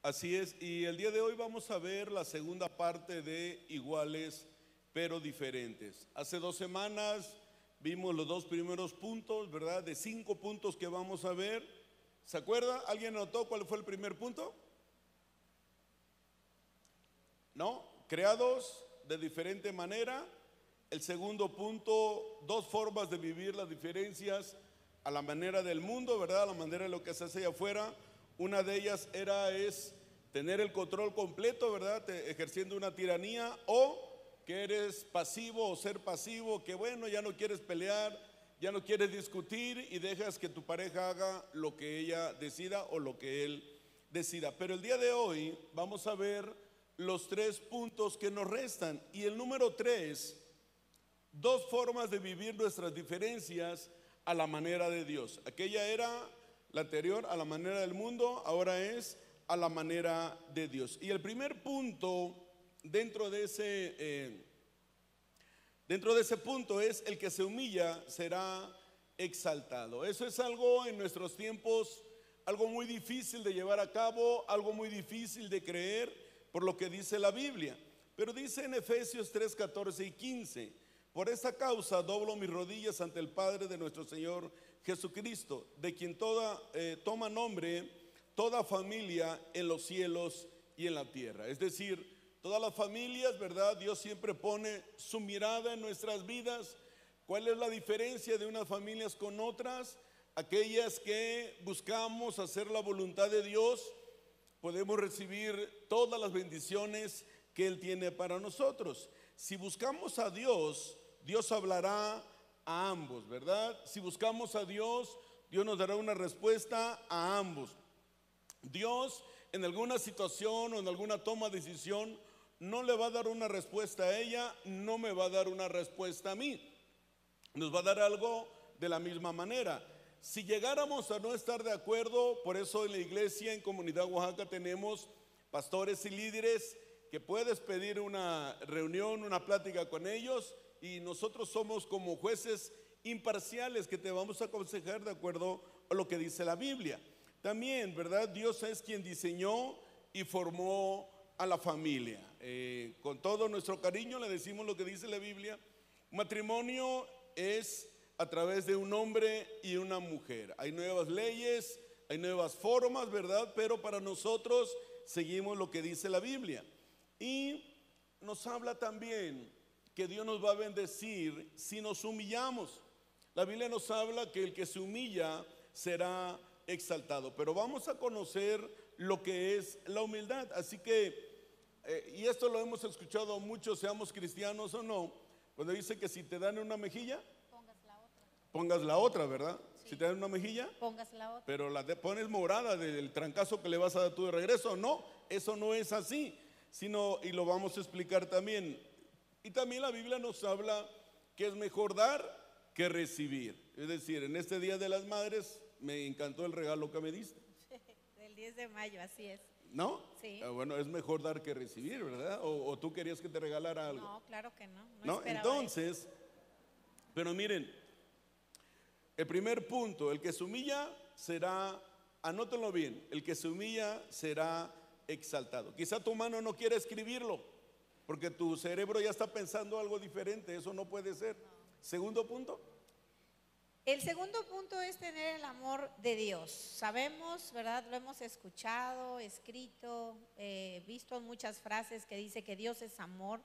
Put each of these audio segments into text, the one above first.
Así es, y el día de hoy vamos a ver la segunda parte de iguales pero diferentes. Hace dos semanas vimos los dos primeros puntos, ¿verdad? De cinco puntos que vamos a ver. ¿Se acuerda? ¿Alguien notó cuál fue el primer punto? ¿No? Creados de diferente manera. El segundo punto, dos formas de vivir las diferencias a la manera del mundo, ¿verdad? A la manera de lo que se hace allá afuera. Una de ellas era es tener el control completo, ¿verdad? ejerciendo una tiranía o que eres pasivo o ser pasivo, que bueno, ya no quieres pelear, ya no quieres discutir y dejas que tu pareja haga lo que ella decida o lo que él decida. Pero el día de hoy vamos a ver los tres puntos que nos restan y el número tres, dos formas de vivir nuestras diferencias a la manera de Dios. Aquella era la anterior a la manera del mundo, ahora es a la manera de Dios. Y el primer punto dentro de ese, eh, dentro de ese punto es el que se humilla será exaltado. Eso es algo en nuestros tiempos, algo muy difícil de llevar a cabo, algo muy difícil de creer por lo que dice la Biblia. Pero dice en Efesios 3, 14 y 15, por esta causa doblo mis rodillas ante el Padre de nuestro Señor Jesucristo, de quien toda, eh, toma nombre toda familia en los cielos y en la tierra. Es decir, todas las familias, ¿verdad? Dios siempre pone su mirada en nuestras vidas. ¿Cuál es la diferencia de unas familias con otras? Aquellas que buscamos hacer la voluntad de Dios, podemos recibir todas las bendiciones que Él tiene para nosotros. Si buscamos a Dios, Dios hablará a ambos, ¿verdad? Si buscamos a Dios, Dios nos dará una respuesta a ambos. Dios en alguna situación o en alguna toma de decisión no le va a dar una respuesta a ella, no me va a dar una respuesta a mí. Nos va a dar algo de la misma manera. Si llegáramos a no estar de acuerdo, por eso en la iglesia, en Comunidad Oaxaca, tenemos pastores y líderes que puedes pedir una reunión, una plática con ellos y nosotros somos como jueces imparciales que te vamos a aconsejar de acuerdo a lo que dice la Biblia. También, ¿verdad? Dios es quien diseñó y formó a la familia. Eh, con todo nuestro cariño le decimos lo que dice la Biblia. Matrimonio es a través de un hombre y una mujer. Hay nuevas leyes, hay nuevas formas, ¿verdad? Pero para nosotros seguimos lo que dice la Biblia. Y nos habla también que Dios nos va a bendecir si nos humillamos. La Biblia nos habla que el que se humilla será exaltado. Pero vamos a conocer lo que es la humildad. Así que, eh, y esto lo hemos escuchado mucho, seamos cristianos o no, cuando dice que si te dan una mejilla, pongas la otra, pongas la otra ¿verdad? Si te dan una mejilla, pongas la otra. Pero la pones morada del trancazo que le vas a dar tú de regreso. No, eso no es así, sino, y lo vamos a explicar también. Y también la Biblia nos habla que es mejor dar que recibir. Es decir, en este Día de las Madres, me encantó el regalo que me diste. Del 10 de mayo, así es. ¿No? Sí. Ah, bueno, es mejor dar que recibir, ¿verdad? O, tú querías que te regalara algo. No, claro que no. No, entonces, pero miren, el primer punto, el que se humilla será, anótenlo bien, el que se humilla será exaltado. Quizá tu mano no quiere escribirlo, porque tu cerebro ya está pensando algo diferente, eso no puede ser. Segundo punto. El segundo punto es tener el amor de Dios. Sabemos, ¿verdad? Lo hemos escuchado, escrito, eh, visto muchas frases que dice que Dios es amor.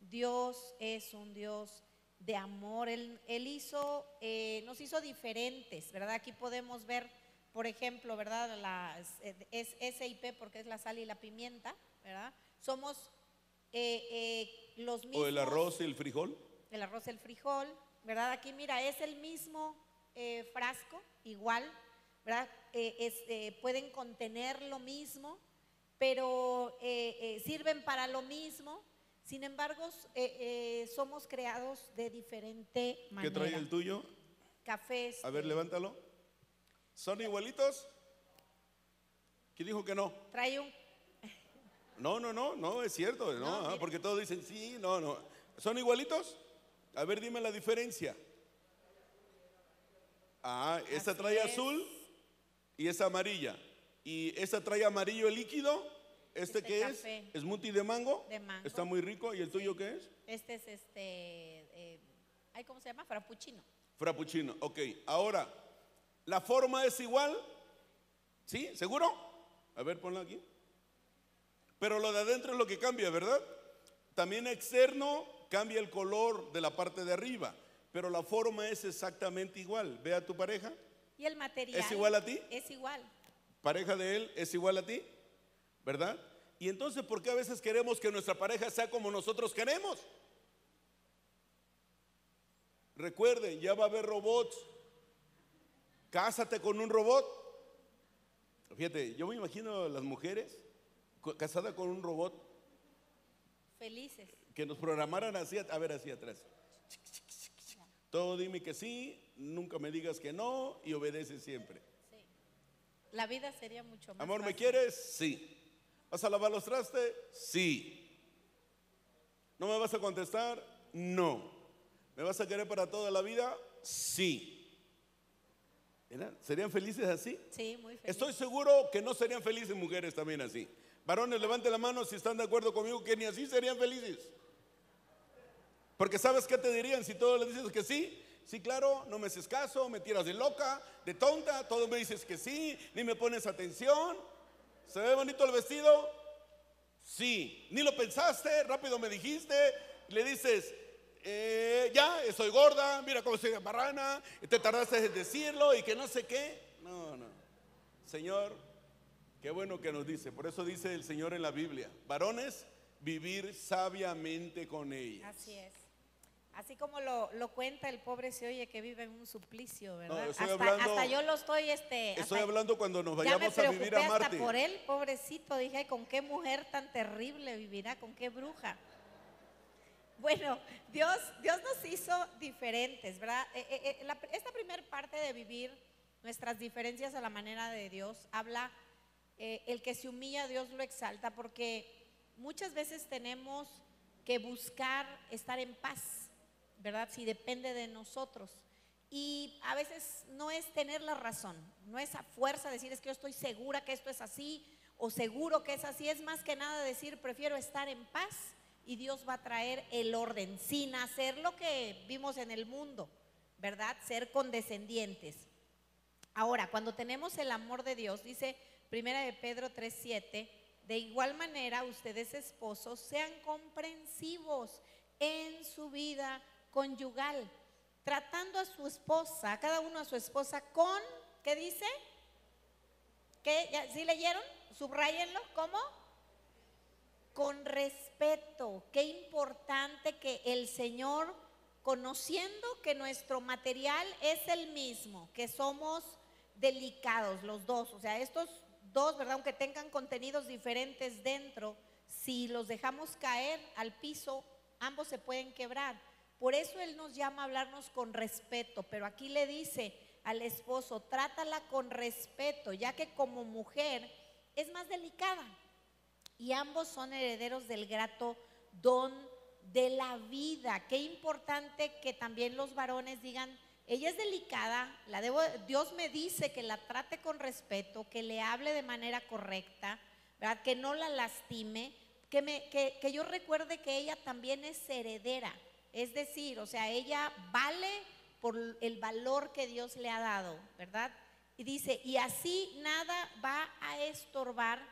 Dios es un Dios de amor. Él, hizo, eh, nos hizo diferentes, ¿verdad? Aquí podemos ver, por ejemplo, ¿verdad? es SIP porque es la sal y la pimienta, ¿verdad? Somos eh, los mismos. O el arroz y el frijol. El arroz y el frijol, ¿verdad? Aquí mira, es el mismo eh, frasco, igual, ¿verdad? Eh, eh, pueden contener lo mismo, pero sirven para lo mismo. Sin embargo, somos creados de diferente manera. ¿Qué trae el tuyo? Cafés. A ver, levántalo. ¿Son igualitos? ¿Quién dijo que no? Trae un... No, no, no, no, es cierto, no, porque todos dicen sí, no, no. ¿Son igualitos? A ver, dime la diferencia. Ah, esta trae azul y esa amarilla. ¿Y esta trae amarillo líquido? ¿Este, Este qué café. es? ¿Smoothie de mango? De mango. Está muy rico. ¿Y el tuyo qué es? Este es este, eh, ¿cómo se llama? Frappuccino. Frappuccino. Ok, ahora, ¿la forma es igual? ¿Sí? ¿Seguro? A ver, ponla aquí. Pero lo de adentro es lo que cambia, ¿verdad? También externo cambia el color de la parte de arriba, pero la forma es exactamente igual. Ve a tu pareja, Y el material. ¿Es igual a ti? Es igual. pareja de él es igual a ti, ¿verdad? Y entonces, ¿por qué a veces queremos que nuestra pareja sea como nosotros queremos? Recuerden, ya va a haber robots. Cásate con un robot. Fíjate, yo me imagino a las mujeres casadas con un robot Felices. que nos programaran así, a ver, así atrás. Todo dime que sí, nunca me digas que no y obedece siempre. Sí. La vida sería mucho más Amor, ¿me quieres? Sí. ¿Vas a lavar los trastes? Sí. ¿No me vas a contestar? No. ¿Me vas a querer para toda la vida? Sí. ¿Serían felices así? Sí, muy feliz. Estoy seguro que no serían felices mujeres también así. Varones, levanten la mano si están de acuerdo conmigo que ni así serían felices. Porque ¿sabes qué te dirían si todo le dices que sí? Sí, claro, no me haces caso, me tiras de loca, de tonta, todo me dices que sí, ni me pones atención. ¿Se ve bonito el vestido? Sí. Ni lo pensaste, rápido me dijiste, le dices, eh, ya, estoy gorda, mira cómo soy marrana, te tardaste en decirlo y que no sé qué. No, no. Señor, qué bueno que nos dice. Por eso dice el Señor en la Biblia, varones, vivir sabiamente con ella. Así es. Así como lo, lo cuenta el pobre se oye que vive en un suplicio, ¿verdad? hasta, hablando- hasta yo lo estoy, este. Estoy hasta- hablando cuando nos vayamos a vivir a hasta Marte. por él, pobrecito. Dije, "Ay, ¿con qué mujer tan terrible vivirá? ¿Con qué bruja? Bueno, Dios, Dios nos hizo diferentes, ¿verdad? Eh, eh, eh, esta primera parte de vivir nuestras diferencias a la manera de Dios habla, eh, el que se humilla, Dios lo exalta, porque muchas veces tenemos que buscar estar en paz, ¿verdad? Si depende de nosotros. Y a veces no es tener la razón, no es a fuerza decir es que yo estoy segura que esto es así o seguro que es así, es más que nada decir prefiero estar en paz y Dios va a traer el orden sin hacer lo que vimos en el mundo, ¿verdad? Ser condescendientes. Ahora, cuando tenemos el amor de Dios, dice Primera de Pedro 3:7, de igual manera ustedes esposos sean comprensivos en su vida conyugal, tratando a su esposa, a cada uno a su esposa con, ¿qué dice? ¿Qué? ¿Ya- ¿Sí leyeron? Subrayenlo, ¿cómo? Con respeto. Qué importante que el Señor, conociendo que nuestro material es el mismo, que somos delicados los dos, o sea, estos dos, ¿verdad? Aunque tengan contenidos diferentes dentro, si los dejamos caer al piso, ambos se pueden quebrar. Por eso Él nos llama a hablarnos con respeto, pero aquí le dice al esposo, trátala con respeto, ya que como mujer es más delicada y ambos son herederos del grato don de la vida. Qué importante que también los varones digan, ella es delicada, la debo, Dios me dice que la trate con respeto, que le hable de manera correcta, ¿verdad? que no la lastime, que, me, que, que yo recuerde que ella también es heredera. Es decir, o sea, ella vale por el valor que Dios le ha dado, ¿verdad? Y dice, y así nada va a estorbar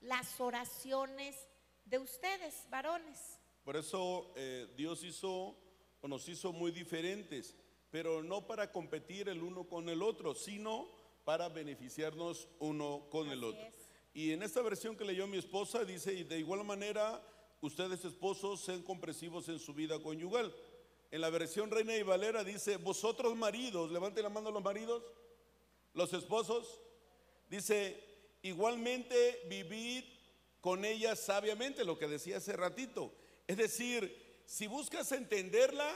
las oraciones de ustedes, varones. Por eso eh, Dios hizo o nos hizo muy diferentes, pero no para competir el uno con el otro, sino para beneficiarnos uno con el otro. es. Y en esta versión que leyó mi esposa dice, y de igual manera, ustedes esposos sean comprensivos en su vida conyugal. En la versión Reina y Valera dice, vosotros maridos, levanten la mano los maridos, los esposos, dice, igualmente vivid con ella sabiamente, lo que decía hace ratito. Es decir, si buscas entenderla,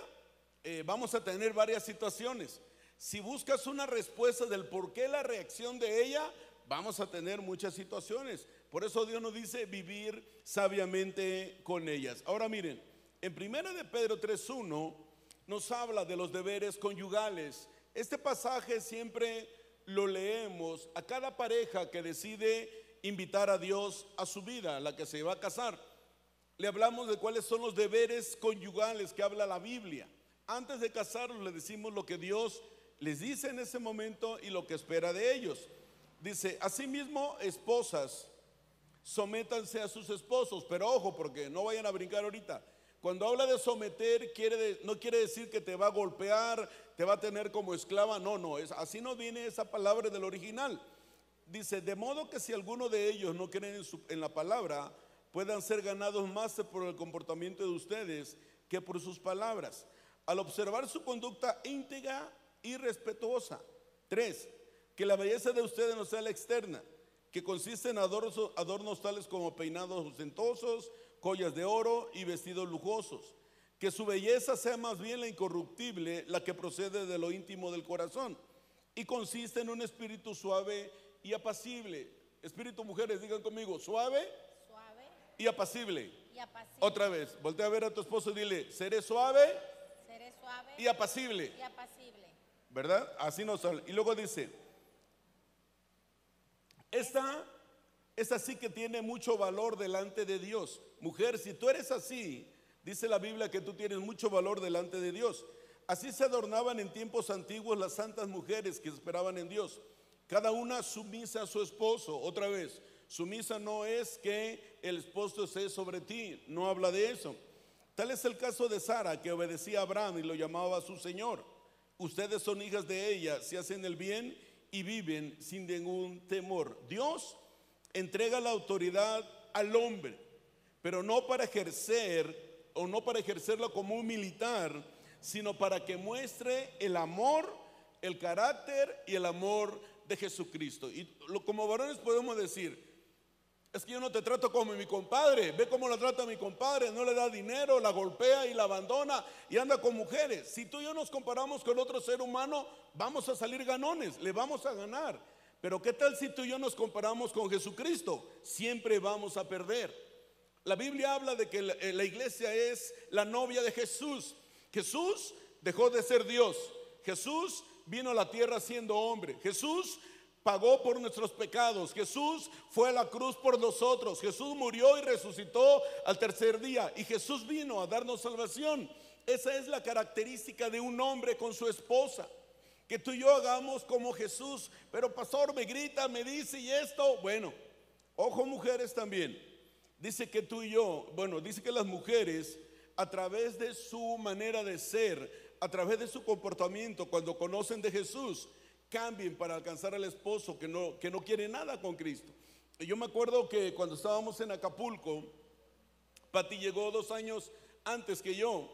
eh, vamos a tener varias situaciones. Si buscas una respuesta del por qué la reacción de ella, vamos a tener muchas situaciones. Por eso Dios nos dice vivir sabiamente con ellas. Ahora miren, en primera de Pedro 3.1 nos habla de los deberes conyugales. Este pasaje siempre lo leemos a cada pareja que decide invitar a Dios a su vida, a la que se va a casar. Le hablamos de cuáles son los deberes conyugales que habla la Biblia. Antes de casarlos le decimos lo que Dios les dice en ese momento y lo que espera de ellos. Dice, asimismo, esposas, sométanse a sus esposos, pero ojo, porque no vayan a brincar ahorita. Cuando habla de someter, no quiere decir que te va a golpear, te va a tener como esclava, no, no, es, así no viene esa palabra del original. Dice, de modo que si alguno de ellos no creen en, en la palabra, puedan ser ganados más por el comportamiento de ustedes que por sus palabras. Al observar su conducta íntegra y respetuosa. Tres, que la belleza de ustedes no sea la externa, que consiste en adornos, adornos tales como peinados ostentosos, collas de oro y vestidos lujosos. Que su belleza sea más bien la incorruptible, la que procede de lo íntimo del corazón. Y consiste en un espíritu suave y apacible. Espíritu mujeres, digan conmigo, suave, Suave y apacible. y apacible. Otra vez, voltea a ver a tu esposo y dile, Seré suave y apacible. y apacible. ¿verdad? Así nos habla. Y luego dice, esta es así que tiene mucho valor delante de Dios. Mujer, si tú eres así, dice la Biblia que tú tienes mucho valor delante de Dios. Así se adornaban en tiempos antiguos las santas mujeres que esperaban en Dios. Cada una sumisa a su esposo. Otra vez, sumisa no es que el esposo esté sobre ti, no habla de eso. Tal es el caso de Sara, que obedecía a Abraham y lo llamaba su Señor. Ustedes son hijas de ella, se hacen el bien y viven sin ningún temor. Dios entrega la autoridad al hombre, pero no para ejercer o no para ejercerla como un militar, sino para que muestre el amor, el carácter y el amor de Jesucristo. Y como varones podemos decir, es que yo no te trato como mi compadre. Ve cómo la trata mi compadre. No le da dinero, la golpea y la abandona y anda con mujeres. Si tú y yo nos comparamos con otro ser humano, vamos a salir ganones, le vamos a ganar. Pero ¿qué tal si tú y yo nos comparamos con Jesucristo? Siempre vamos a perder. La Biblia habla de que la, eh, iglesia es la novia de Jesús. Jesús dejó de ser Dios. Jesús vino a la tierra siendo hombre. Jesús pagó por nuestros pecados. Jesús fue a la cruz por nosotros. Jesús murió y resucitó al tercer día. Y Jesús vino a darnos salvación. Esa es la característica de un hombre con su esposa. Que tú y yo hagamos como Jesús. Pero pastor me grita, me dice y esto. Bueno, ojo mujeres también. Dice que tú y yo, bueno, dice que las mujeres a través de su manera de ser, a través de su comportamiento, cuando conocen de Jesús, cambien para alcanzar al esposo que no, que no quiere nada con Cristo. Yo me acuerdo que cuando estábamos en Acapulco, Pati llegó dos años antes que yo.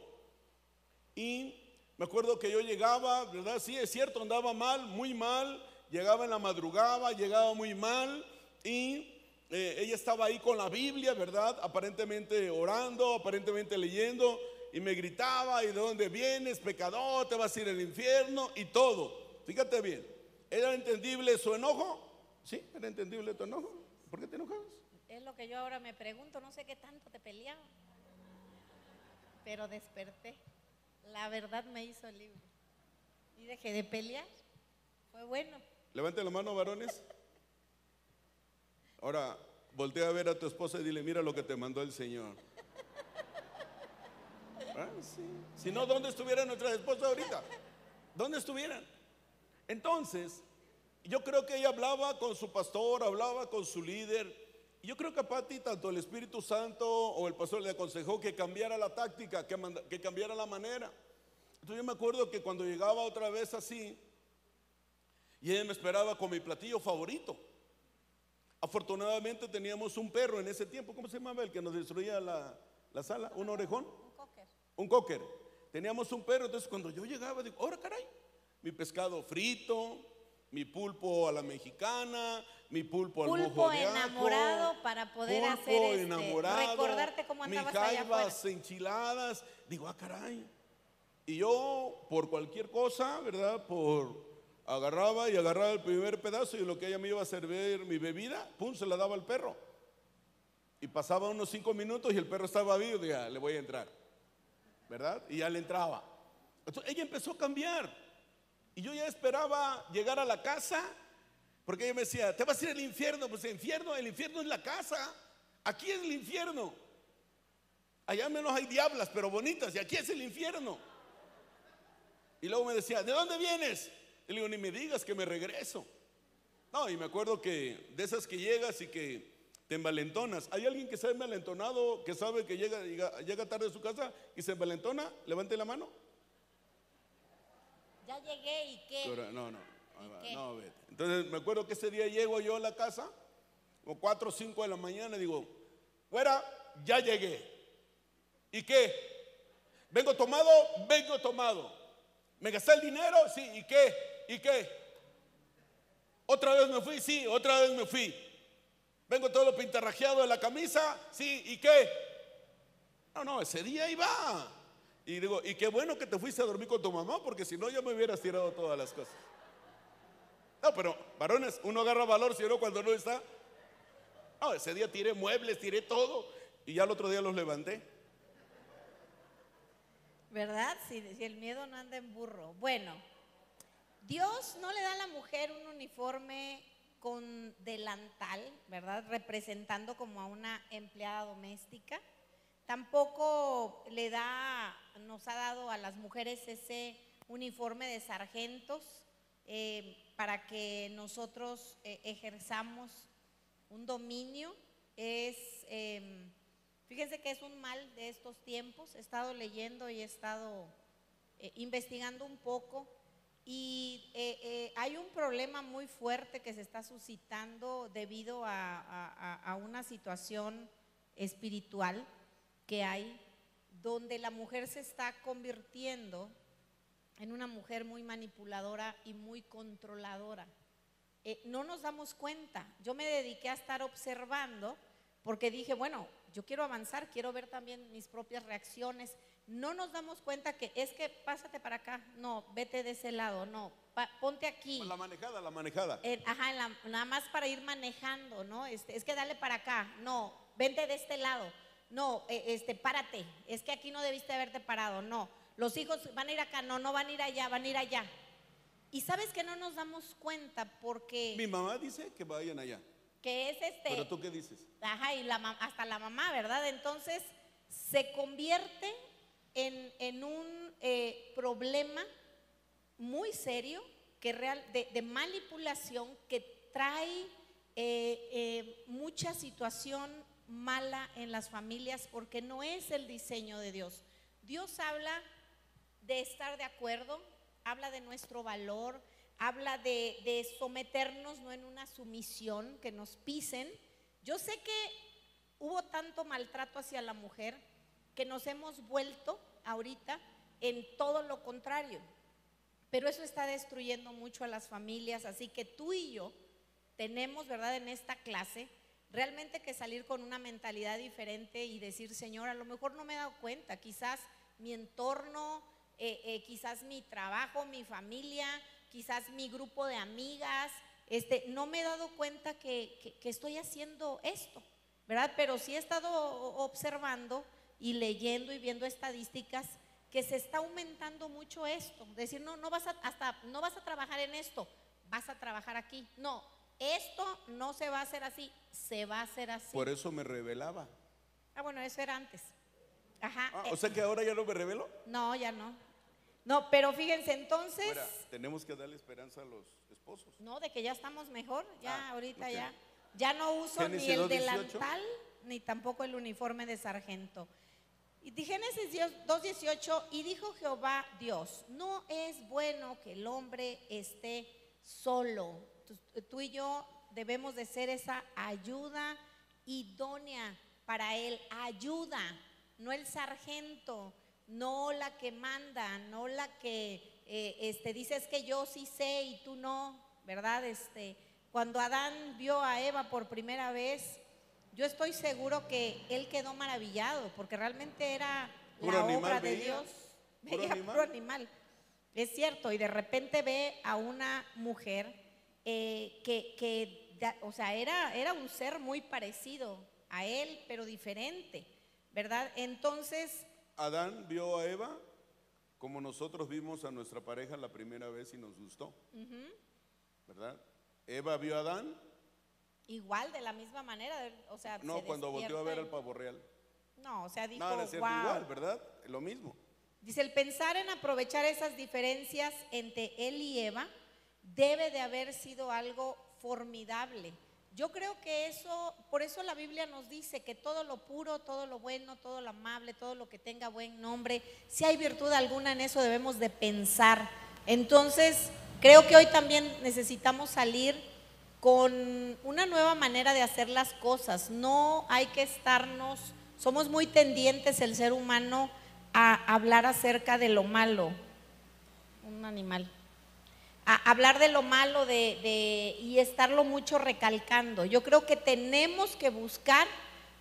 Y me acuerdo que yo llegaba, ¿verdad? Sí, es cierto, andaba mal, muy mal. Llegaba en la madrugada, llegaba muy mal. Y eh, ella estaba ahí con la Biblia, ¿verdad? Aparentemente orando, aparentemente leyendo. Y me gritaba, ¿y de dónde vienes, pecador? Te vas a ir al infierno y todo. Fíjate bien, ¿era entendible su enojo? ¿Sí? ¿Era entendible tu enojo? ¿Por qué te enojabas? Es lo que yo ahora me pregunto, no sé qué tanto te peleaba. Pero desperté. La verdad me hizo libre. Y dejé de pelear. Fue bueno. Levante la mano, varones. Ahora, voltea a ver a tu esposa y dile, mira lo que te mandó el Señor. Ah, sí. Si no, ¿dónde estuvieran nuestras esposas ahorita? ¿Dónde estuvieran? Entonces, yo creo que ella hablaba con su pastor, hablaba con su líder. Yo creo que a Pati, tanto el Espíritu Santo o el pastor le aconsejó que cambiara la táctica, que, manda- que cambiara la manera. Entonces yo me acuerdo que cuando llegaba otra vez así, y ella me esperaba con mi platillo favorito. Afortunadamente teníamos un perro en ese tiempo, ¿cómo se llamaba el que nos destruía la, la sala? ¿Un orejón? Un cocker. Un cocker. Teníamos un perro, entonces cuando yo llegaba, digo, ahora caray, mi pescado frito, mi pulpo a la mexicana, mi pulpo al mojo Pulpo de ajo, enamorado para poder pulpo hacer este, enamorado, recordarte cómo andabas allá afuera. mijaivas enchiladas. Digo, ah, caray. Y yo, por cualquier cosa, ¿verdad? Por agarraba y agarraba el primer pedazo y lo que ella me iba a servir mi bebida, pum, se la daba al perro. Y pasaba unos cinco minutos y el perro estaba vivo, y dije, "Ah, le voy a entrar. ¿Verdad? Y ya le entraba. Entonces ella empezó a cambiar. Y yo ya esperaba llegar a la casa, Porque ella me decía, te vas a ir al infierno. Pues el infierno, el infierno es la casa. Aquí es el infierno. Allá menos hay diablas, pero bonitas. Y aquí es el infierno. Y luego me decía, ¿de dónde vienes? Y le digo, ni me digas que me regreso. No, y me acuerdo que de esas que llegas y que te envalentonas. ¿Hay alguien que se ha envalentonado, que sabe que llega, llega, llega tarde a su casa y se envalentona? Levante la mano. Ya llegué y qué. Pero no, no. ¿Y no, qué? Entonces me acuerdo que ese día llego yo a la casa, como 4 o 5 de la mañana, y digo, fuera, ya llegué. ¿Y qué? ¿Vengo tomado? Vengo tomado. ¿Me gasté el dinero? Sí. ¿Y qué? ¿Y qué? ¿Otra vez me fui? Sí, otra vez me fui. ¿Vengo todo pintarrajeado de la camisa? Sí. ¿Y qué? No, no, ese día iba. Y digo, y qué bueno que te fuiste a dormir con tu mamá, porque si no ya me hubieras tirado todas las cosas. No, pero varones, uno agarra valor, si no, cuando no está. No, ese día tiré muebles, tiré todo, y ya el otro día los levanté. ¿Verdad? Si, si el miedo no anda en burro. Bueno, Dios no le da a la mujer un uniforme con delantal, ¿verdad? Representando como a una empleada doméstica. Tampoco le da, nos ha dado a las mujeres ese uniforme de sargentos eh, para que nosotros eh, ejerzamos un dominio. Es, eh, fíjense que es un mal de estos tiempos. He estado leyendo y he estado eh, investigando un poco y hay un problema muy fuerte que se está suscitando debido a- a una situación espiritual que hay, donde la mujer se está convirtiendo en una mujer muy manipuladora y muy controladora. Eh, no nos damos cuenta. Yo me dediqué a estar observando porque dije, bueno, yo quiero avanzar, quiero ver también mis propias reacciones. No nos damos cuenta que es que pásate para acá, no, vete de ese lado, no, pa- ponte aquí. La manejada, la manejada. En- ajá, la- nada más para ir manejando, ¿no? Este, es que dale para acá, no, vente de este lado, no, eh, este, párate, es que aquí no debiste haberte parado, no. Los hijos van a ir acá, no, no van a ir allá, van a ir allá. Y sabes que no nos damos cuenta porque Mi mamá dice que vayan allá. que es este, Pero tú qué dices? ajá, y la, hasta la mamá, ¿verdad? Entonces se convierte en, en un eh, problema muy serio que real, de, de manipulación que trae eh, eh, mucha situación mala en las familias porque no es el diseño de Dios. Dios habla de estar de acuerdo, habla de nuestro valor, habla de, de someternos no en una sumisión, que nos pisen. Yo sé que hubo tanto maltrato hacia la mujer que nos hemos vuelto ahorita en todo lo contrario. Pero eso está destruyendo mucho a las familias, así que tú y yo tenemos, ¿verdad?, en esta clase, realmente que salir con una mentalidad diferente y decir, Señor, a lo mejor no me he dado cuenta, quizás mi entorno, eh, eh, quizás mi trabajo, mi familia, quizás mi grupo de amigas, este, no me he dado cuenta que, que- estoy haciendo esto, ¿verdad? Pero sí he estado observando y leyendo y viendo estadísticas que se está aumentando mucho esto. Decir, no, no vas a, hasta, no vas a trabajar en esto, vas a trabajar aquí. No, esto no se va a hacer así, se va a hacer así. Por eso me revelaba. Ah, bueno, eso era antes. Ajá. Ah, eh, o sea que ahora ya no me revelo. no, ya no. No, pero fíjense, entonces, Fuera, tenemos que darle esperanza a los esposos. no, de que ya estamos mejor, ya Ah, ahorita ya. Ya no uso ni el 2:18. delantal ni tampoco el uniforme de sargento. Y Génesis 2.18, y dijo Jehová Dios, no es bueno que el hombre esté solo. Tú, tú y yo debemos de ser esa ayuda idónea para él, ayuda, no el sargento, no la que manda, no la que eh, este, dices que yo sí sé y tú no, ¿verdad? Este, cuando Adán vio a Eva por primera vez, yo estoy seguro que él quedó maravillado, porque realmente era Puro la obra de veía, Dios. puro Veía animal. puro animal. Es cierto, y de repente ve a una mujer eh, que, que da- o sea, era, era un ser muy parecido a él, pero diferente, ¿verdad? Entonces, Adán vio a Eva como nosotros vimos a nuestra pareja la primera vez y nos gustó, ¿verdad? Eva vio a Adán. Igual, de la misma manera, o sea, No, se cuando volteó a ver al pavo real. No, o sea, dijo, No, "Guau". igual, ¿verdad? Lo mismo. Dice, el pensar en aprovechar esas diferencias entre él y Eva debe de haber sido algo formidable. Yo creo que eso, por eso la Biblia nos dice que todo lo puro, todo lo bueno, todo lo amable, todo lo que tenga buen nombre, si hay virtud alguna en eso debemos de pensar. Entonces, creo que hoy también necesitamos salir con una nueva manera de hacer las cosas. No hay que estarnos, somos muy tendientes el ser humano a hablar acerca de lo malo. Un animal. A hablar de lo malo de, de- y estarlo mucho recalcando. Yo creo que tenemos que buscar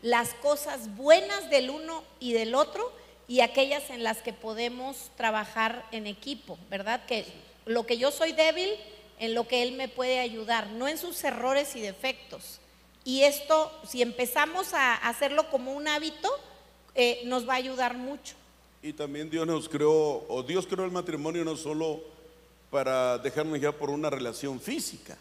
las cosas buenas del uno y del otro y aquellas en las que podemos trabajar en equipo, ¿verdad? Que lo que yo soy débil, en lo que él me puede ayudar, no en sus errores y defectos. Y esto, si empezamos a hacerlo como un hábito, eh, nos va a ayudar mucho. Y también Dios nos creó, o Dios creó el matrimonio no solo para dejarnos ya por una relación física,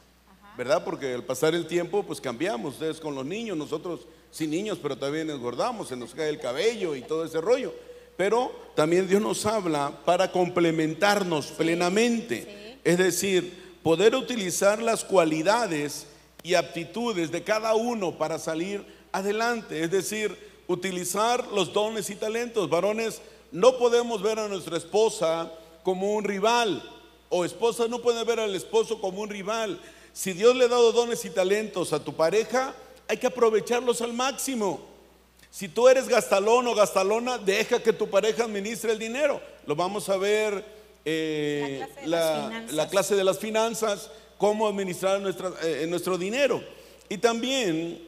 ¿verdad? Porque al pasar el tiempo, pues cambiamos. Ustedes con los niños, nosotros sin niños, pero también engordamos, se nos cae el cabello y todo ese rollo. Pero también Dios nos habla para complementarnos plenamente. sí. Es decir, poder utilizar las cualidades y aptitudes de cada uno para salir adelante. Es decir, utilizar los dones y talentos. Varones, no podemos ver a nuestra esposa como un rival. O esposa no puede ver al esposo como un rival. Si Dios le ha dado dones y talentos a tu pareja, hay que aprovecharlos al máximo. Si tú eres gastalón o gastalona, deja que tu pareja administre el dinero. Lo vamos a ver eh, La clase de la, las finanzas. la clase de las finanzas, cómo administrar nuestra- eh, nuestro dinero. Y también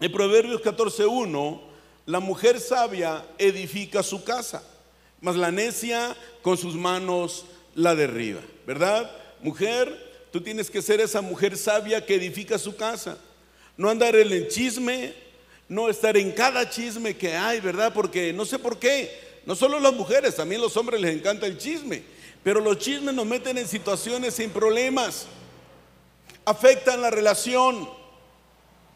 en Proverbios 14.1, la mujer sabia edifica su casa, mas la necia con sus manos la derriba, ¿verdad? Mujer, tú tienes que ser esa mujer sabia que edifica su casa. No andar en el chisme, no estar en cada chisme que hay, ¿verdad? Porque no sé por qué, no solo las mujeres, también los hombres les encanta el chisme, pero los chismes nos meten en situaciones sin problemas, afectan la relación.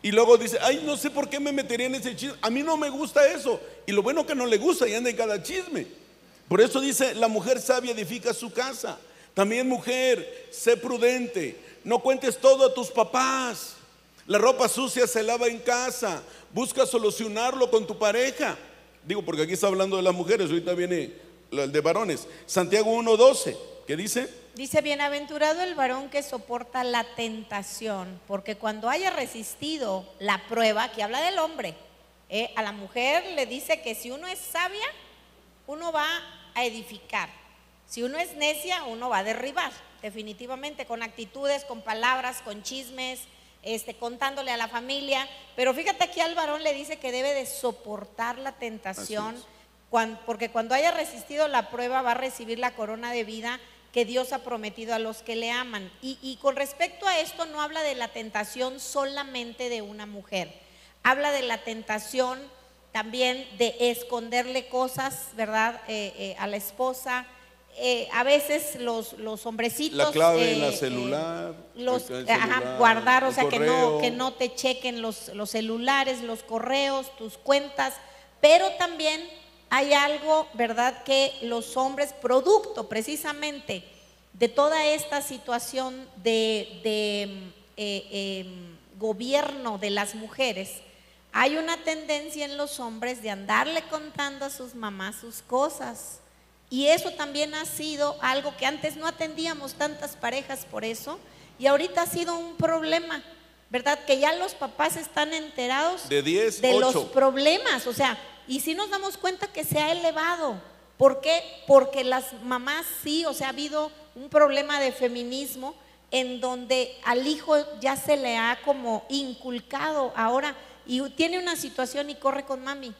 Y luego dice, ay, no sé por qué me metería en ese chisme. A mí no me gusta eso. Y lo bueno que no le gusta y anda en cada chisme. Por eso dice, la mujer sabia edifica su casa. También mujer, sé prudente. No cuentes todo a tus papás. La ropa sucia se lava en casa. Busca solucionarlo con tu pareja. Digo, porque aquí está hablando de las mujeres, ahorita viene el de varones. Santiago 1.12, ¿qué dice? Dice, bienaventurado el varón que soporta la tentación, porque cuando haya resistido la prueba, que habla del hombre, eh, a la mujer le dice que si uno es sabia, uno va a edificar. Si uno es necia, uno va a derribar, definitivamente, con actitudes, con palabras, con chismes, este, contándole a la familia. Pero fíjate aquí al varón le dice que debe de soportar la tentación, porque cuando haya resistido la prueba va a recibir la corona de vida que Dios ha prometido a los que le aman. Y, y con respecto a esto no habla de la tentación solamente de una mujer, habla de la tentación también de esconderle cosas, ¿verdad? Eh, eh, a la esposa. Eh, a veces los, los hombrecitos... La clave en la celular, los, el ajá, celular, guardar, o sea, que no, que no te chequen los, los celulares, los correos, tus cuentas, pero también hay algo, ¿verdad? Que los hombres, producto precisamente de toda esta situación de, de, mm, eh, gobierno de las mujeres, hay una tendencia en los hombres de andarle contando a sus mamás sus cosas. Y eso también ha sido algo que antes no atendíamos tantas parejas por eso, y ahorita ha sido un problema, ¿verdad? Que ya los papás están enterados De 10, de los 8. problemas, o sea, y si nos damos cuenta que se ha elevado. ¿Por qué? Porque las mamás sí, o sea, ha habido un problema de feminismo en donde al hijo ya se le ha como inculcado ahora y tiene una situación y corre con mami.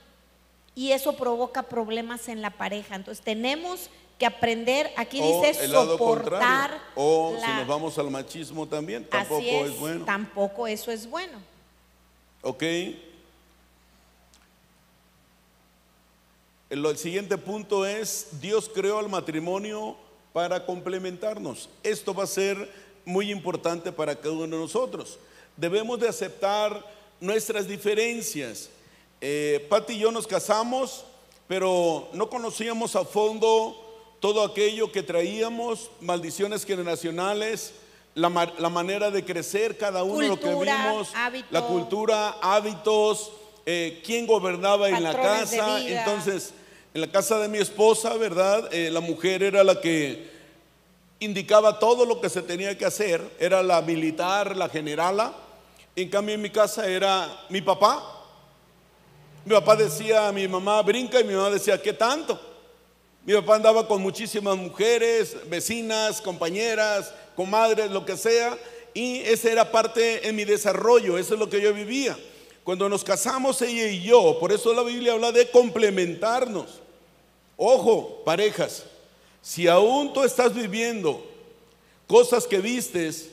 Y eso provoca problemas en la pareja. Entonces tenemos que aprender, aquí O dice el lado soportar. contrario. O si nos vamos al machismo también, tampoco Así es, bueno. Tampoco eso es bueno. Ok. El, el siguiente punto es, Dios creó al matrimonio para complementarnos. Esto va a ser muy importante para cada uno de nosotros. Debemos de aceptar nuestras diferencias. Eh, Pati y yo nos casamos, pero no conocíamos a fondo todo aquello que traíamos, maldiciones generacionales, la, manera de crecer cada uno, lo que vimos, la cultura, hábitos, eh, quién gobernaba en la casa. Entonces, en la casa de mi esposa, ¿verdad? Eh, la mujer era la que indicaba todo lo que se tenía que hacer, era la militar, la generala. En cambio, en mi casa era mi papá. Mi papá decía a mi mamá, brinca, y mi mamá decía, ¿qué tanto? Mi papá andaba con muchísimas mujeres, vecinas, compañeras, comadres, lo que sea, y esa era parte en mi desarrollo, eso es lo que yo vivía. Cuando nos casamos ella y yo, por eso la Biblia habla de complementarnos. Ojo, parejas, si aún tú estás viviendo cosas que vistes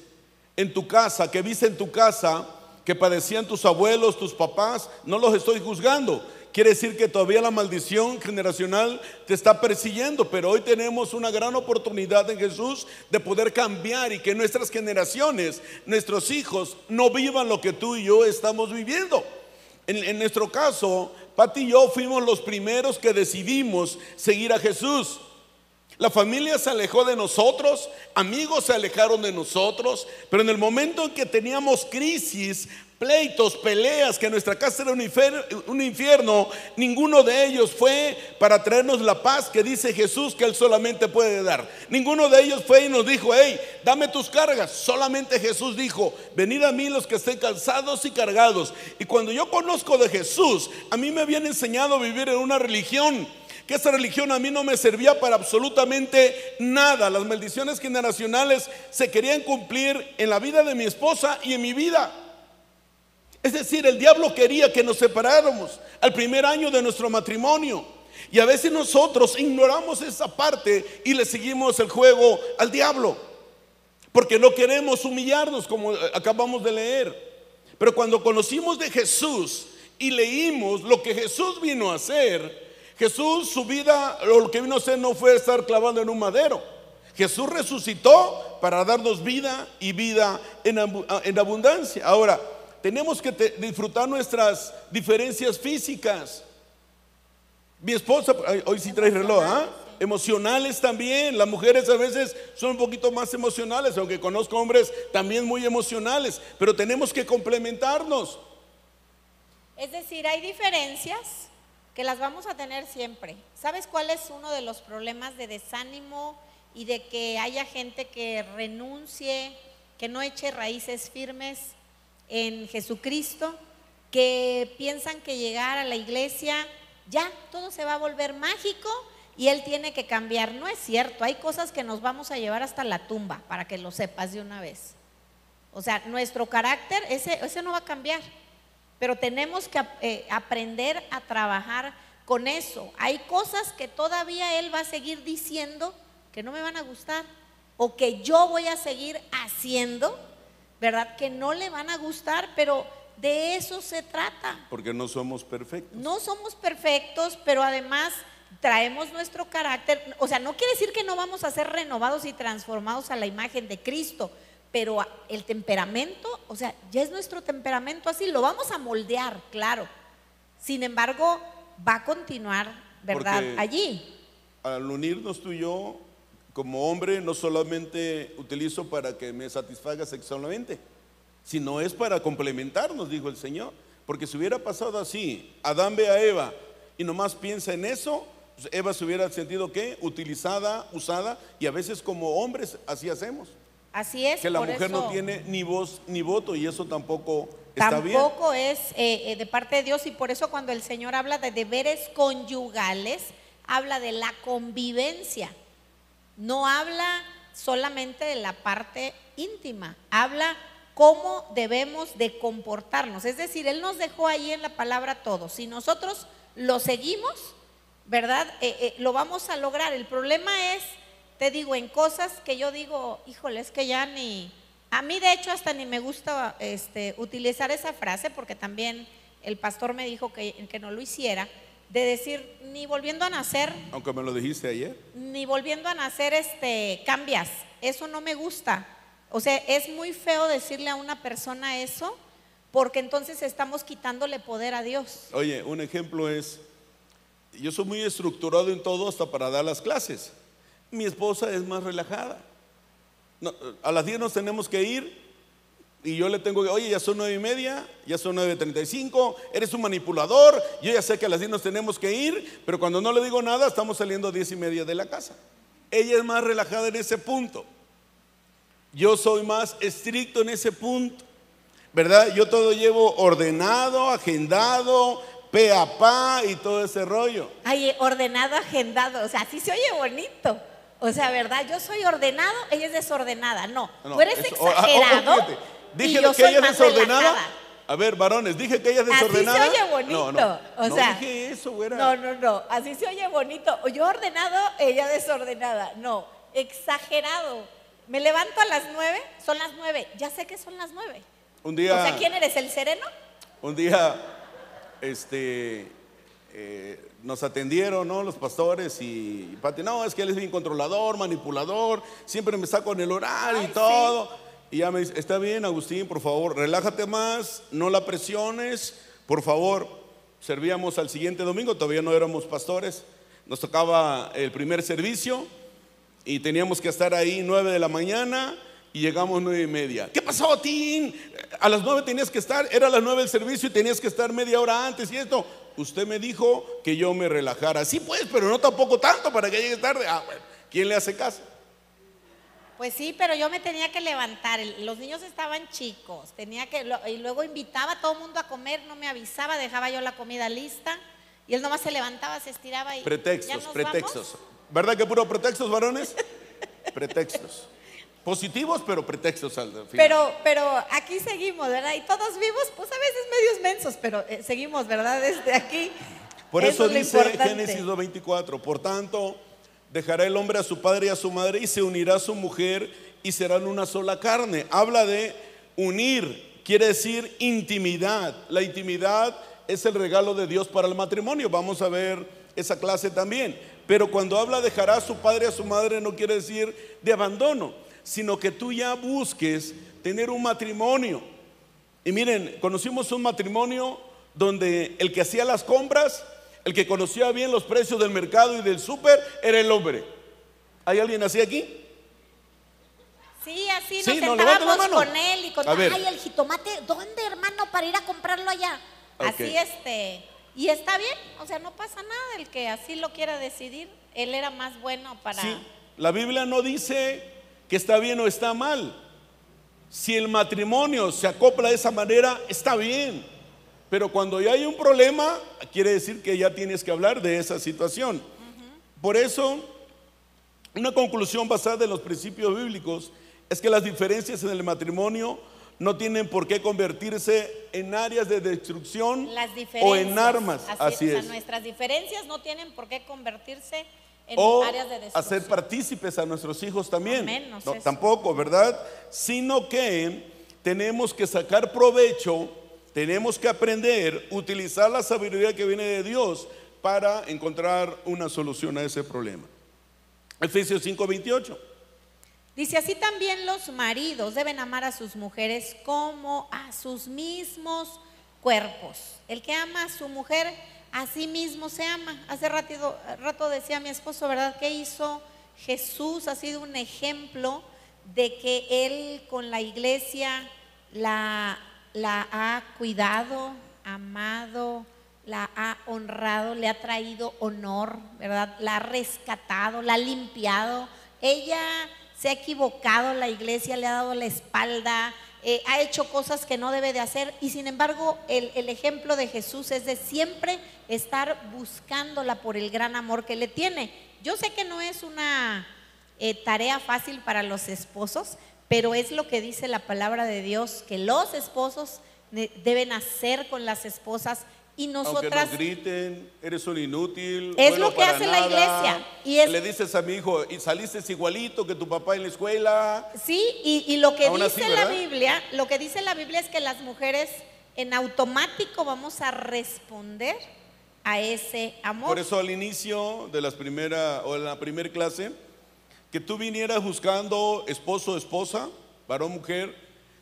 en tu casa, que viste en tu casa, que padecían tus abuelos, tus papás, no los estoy juzgando, quiere decir que todavía la maldición generacional te está persiguiendo, pero hoy tenemos una gran oportunidad en Jesús de poder cambiar y que nuestras generaciones, nuestros hijos, no vivan lo que tú y yo estamos viviendo. En, nuestro caso, Pati y yo fuimos los primeros que decidimos seguir a Jesús. La familia se alejó de nosotros, amigos se alejaron de nosotros, pero en el momento en que teníamos crisis, pleitos, peleas, que nuestra casa era un infierno, ninguno de ellos fue para traernos la paz que dice Jesús que Él solamente puede dar. Ninguno de ellos fue y nos dijo, hey, dame tus cargas. Solamente Jesús dijo, venid a mí los que estén cansados y cargados. Y cuando yo conozco de Jesús, a mí me habían enseñado a vivir en una religión que esa religión a mí no me servía para absolutamente nada. Las maldiciones generacionales se querían cumplir en la vida de mi esposa y en mi vida. Es decir, el diablo quería que nos separáramos al primer año de nuestro matrimonio. Y a veces nosotros ignoramos esa parte y le seguimos el juego al diablo. Porque no queremos humillarnos como acabamos de leer. Pero cuando conocimos de Jesús y leímos lo que Jesús vino a hacer, Jesús su vida, lo que vino a hacer no fue estar clavado en un madero. Jesús resucitó para darnos vida y vida en, en abundancia. Ahora, tenemos que disfrutar nuestras diferencias físicas. Mi esposa, hoy sí trae reloj, ¿ah? Emocionales también. Las mujeres a veces son un poquito más emocionales, aunque conozco hombres también muy emocionales, pero tenemos que complementarnos. Es decir, hay diferencias que las vamos a tener siempre. ¿Sabes cuál es uno de los problemas de desánimo y de que haya gente que renuncie, que no eche raíces firmes? en Jesucristo, que piensan que llegar a la iglesia ya todo se va a volver mágico y Él tiene que cambiar. No es cierto, hay cosas que nos vamos a llevar hasta la tumba, para que lo sepas de una vez. O sea, nuestro carácter, ese, ese no va a cambiar, pero tenemos que eh, aprender a trabajar con eso. Hay cosas que todavía Él va a seguir diciendo que no me van a gustar o que yo voy a seguir haciendo ¿verdad? Que no le van a gustar, pero de eso se trata. Porque no somos perfectos. No somos perfectos, pero además traemos nuestro carácter. O sea, no quiere decir que no vamos a ser renovados y transformados a la imagen de Cristo, pero el temperamento, o sea, ya es nuestro temperamento así, lo vamos a moldear, claro. Sin embargo, va a continuar, ¿verdad? Allí. Al unirnos tú y yo, como hombre no solamente utilizo para que me satisfaga sexualmente, sino es para complementarnos, dijo el Señor. Porque si hubiera pasado así, Adán ve a Eva y nomás piensa en eso, pues Eva se hubiera sentido que utilizada, usada, y a veces como hombres así hacemos. Así es. Que la mujer no tiene ni voz ni voto y eso tampoco está bien. Tampoco es eh, eh, de parte de Dios y por eso cuando el Señor habla de deberes conyugales, habla de la convivencia. No habla solamente de la parte íntima, habla cómo debemos de comportarnos. Es decir, Él nos dejó ahí en la palabra todo. Si nosotros lo seguimos, ¿verdad? Eh, eh, lo vamos a lograr. El problema es, te digo, en cosas que yo digo, híjole, es que ya ni... A mí de hecho hasta ni me gusta este, utilizar esa frase porque también el pastor me dijo que, que no lo hiciera de decir, ni volviendo a nacer. Aunque me lo dijiste ayer. Ni volviendo a nacer, este, cambias. Eso no me gusta. O sea, es muy feo decirle a una persona eso porque entonces estamos quitándole poder a Dios. Oye, un ejemplo es, yo soy muy estructurado en todo hasta para dar las clases. Mi esposa es más relajada. A las 10 nos tenemos que ir y yo le tengo que, oye, ya son nueve y media, ya son 9.35, eres un manipulador, yo ya sé que a las 10 nos tenemos que ir, pero cuando no le digo nada estamos saliendo a 10 y media de la casa. Ella es más relajada en ese punto. Yo soy más estricto en ese punto. ¿Verdad? Yo todo llevo ordenado, agendado, pe a pa y todo ese rollo. Ay, ordenado, agendado, o sea, así se oye bonito. O sea, ¿verdad? Yo soy ordenado, ella es desordenada. No, No, tú eres eso- oh, ah, oh, exagerado. y Dije yo que soy ella es desordenada. relajada. A ver, varones, dije que ella es Así se desordenada. oye bonito, No, no, o no sea, dije eso, güera. No, no, no, así se oye bonito. Yo ordenado, ella desordenada. No, exagerado. Me levanto a las nueve, son las nueve, ya sé que son las nueve. Un día, O sea, ¿quién eres? ¿El sereno? un día, este, eh, nos atendieron, ¿no? Los pastores y Pati, no, es que él es bien controlador, manipulador, siempre me está con el horario y todo. Y ya me dice, está bien, Agustín, por favor, relájate más, no la presiones, por favor. Servíamos al siguiente domingo, todavía no éramos pastores, nos tocaba el primer servicio y teníamos que estar ahí nueve de la mañana y llegamos nueve y media. ¿Qué pasó, Tim? A las nueve tenías que estar, era las nueve del servicio y tenías que estar media hora antes y esto. Usted me dijo que yo me relajara. Sí, pues, pero no tampoco tanto para que llegue tarde. Ah, bueno, ¿quién le hace caso? Pues sí, pero yo me tenía que levantar. Los niños estaban chicos. Tenía que y luego invitaba a todo el mundo a comer, no me avisaba, dejaba yo la comida lista y él nomás se levantaba, se estiraba y ¿ya Pretextos, nos pretextos. vamos? ¿Verdad que puro pretextos, varones? pretextos. Positivos, pero pretextos al final. Pero, pero aquí seguimos, ¿verdad? Y todos vivos, pues a veces medios mensos, pero eh, seguimos, ¿verdad? Desde aquí. Por eso, dice. Génesis 2.24, por tanto, dejará el hombre a su padre y a su madre y se unirá a su mujer y serán una sola carne. Habla de unir, quiere decir intimidad. La intimidad es el regalo de Dios para el matrimonio. Vamos a ver esa clase también. Pero cuando habla dejará a su padre y a su madre no quiere decir de abandono, sino que tú ya busques tener un matrimonio. Y miren, conocimos un matrimonio donde el que hacía las compras, el que conocía bien los precios del mercado y del súper, era el hombre. ¿Hay alguien así aquí? Sí, así Sí, nos sentábamos con él y con ay, el jitomate, ¿dónde, hermano, para ir a comprarlo allá? Así este, y está bien, o sea, no pasa nada, el que así lo quiera decidir, él era más bueno para Sí. La Biblia no dice que está bien o está mal. Si el matrimonio se acopla de esa manera, está bien. Pero cuando ya hay un problema, quiere decir que ya tienes que hablar de esa situación. Por eso, una conclusión basada en los principios bíblicos es que las diferencias en el matrimonio no tienen por qué convertirse en áreas de destrucción las o en armas. Así, o sea, es. nuestras diferencias no tienen por qué convertirse en o áreas de destrucción. hacer partícipes a nuestros hijos también. No, tampoco, ¿verdad? Sino que tenemos que sacar provecho, tenemos que aprender, utilizar la sabiduría que viene de Dios para encontrar una solución a ese problema. Efesios 5:28. Dice así también los maridos deben amar a sus mujeres como a sus mismos cuerpos. El que ama a su mujer, a sí mismo se ama. Hace rato, decía mi esposo, ¿verdad? ¿Qué hizo Jesús? Ha sido un ejemplo de que él con la iglesia la, ha cuidado, amado, la ha honrado, le ha traído honor, ¿verdad? La ha rescatado, la ha limpiado. Ella se ha equivocado, la iglesia le ha dado la espalda, eh, ha hecho cosas que no debe de hacer y sin embargo el ejemplo de Jesús es de siempre estar buscándola por el gran amor que le tiene. Yo sé que no es una eh, tarea fácil para los esposos, pero es lo que dice la palabra de Dios, que los esposos deben hacer con las esposas y Aunque nosotras nos griten, eres un inútil. Es bueno lo que hace la iglesia, y es- Le dices a mi hijo, y saliste igualito que tu papá en la escuela. Sí, y, y lo que Aún dice así, la. Biblia, lo que dice la Biblia es que las mujeres en automático vamos a responder a ese amor. Por eso al inicio de las primera o en la primera clase, que tú vinieras buscando esposo o esposa, varón, mujer,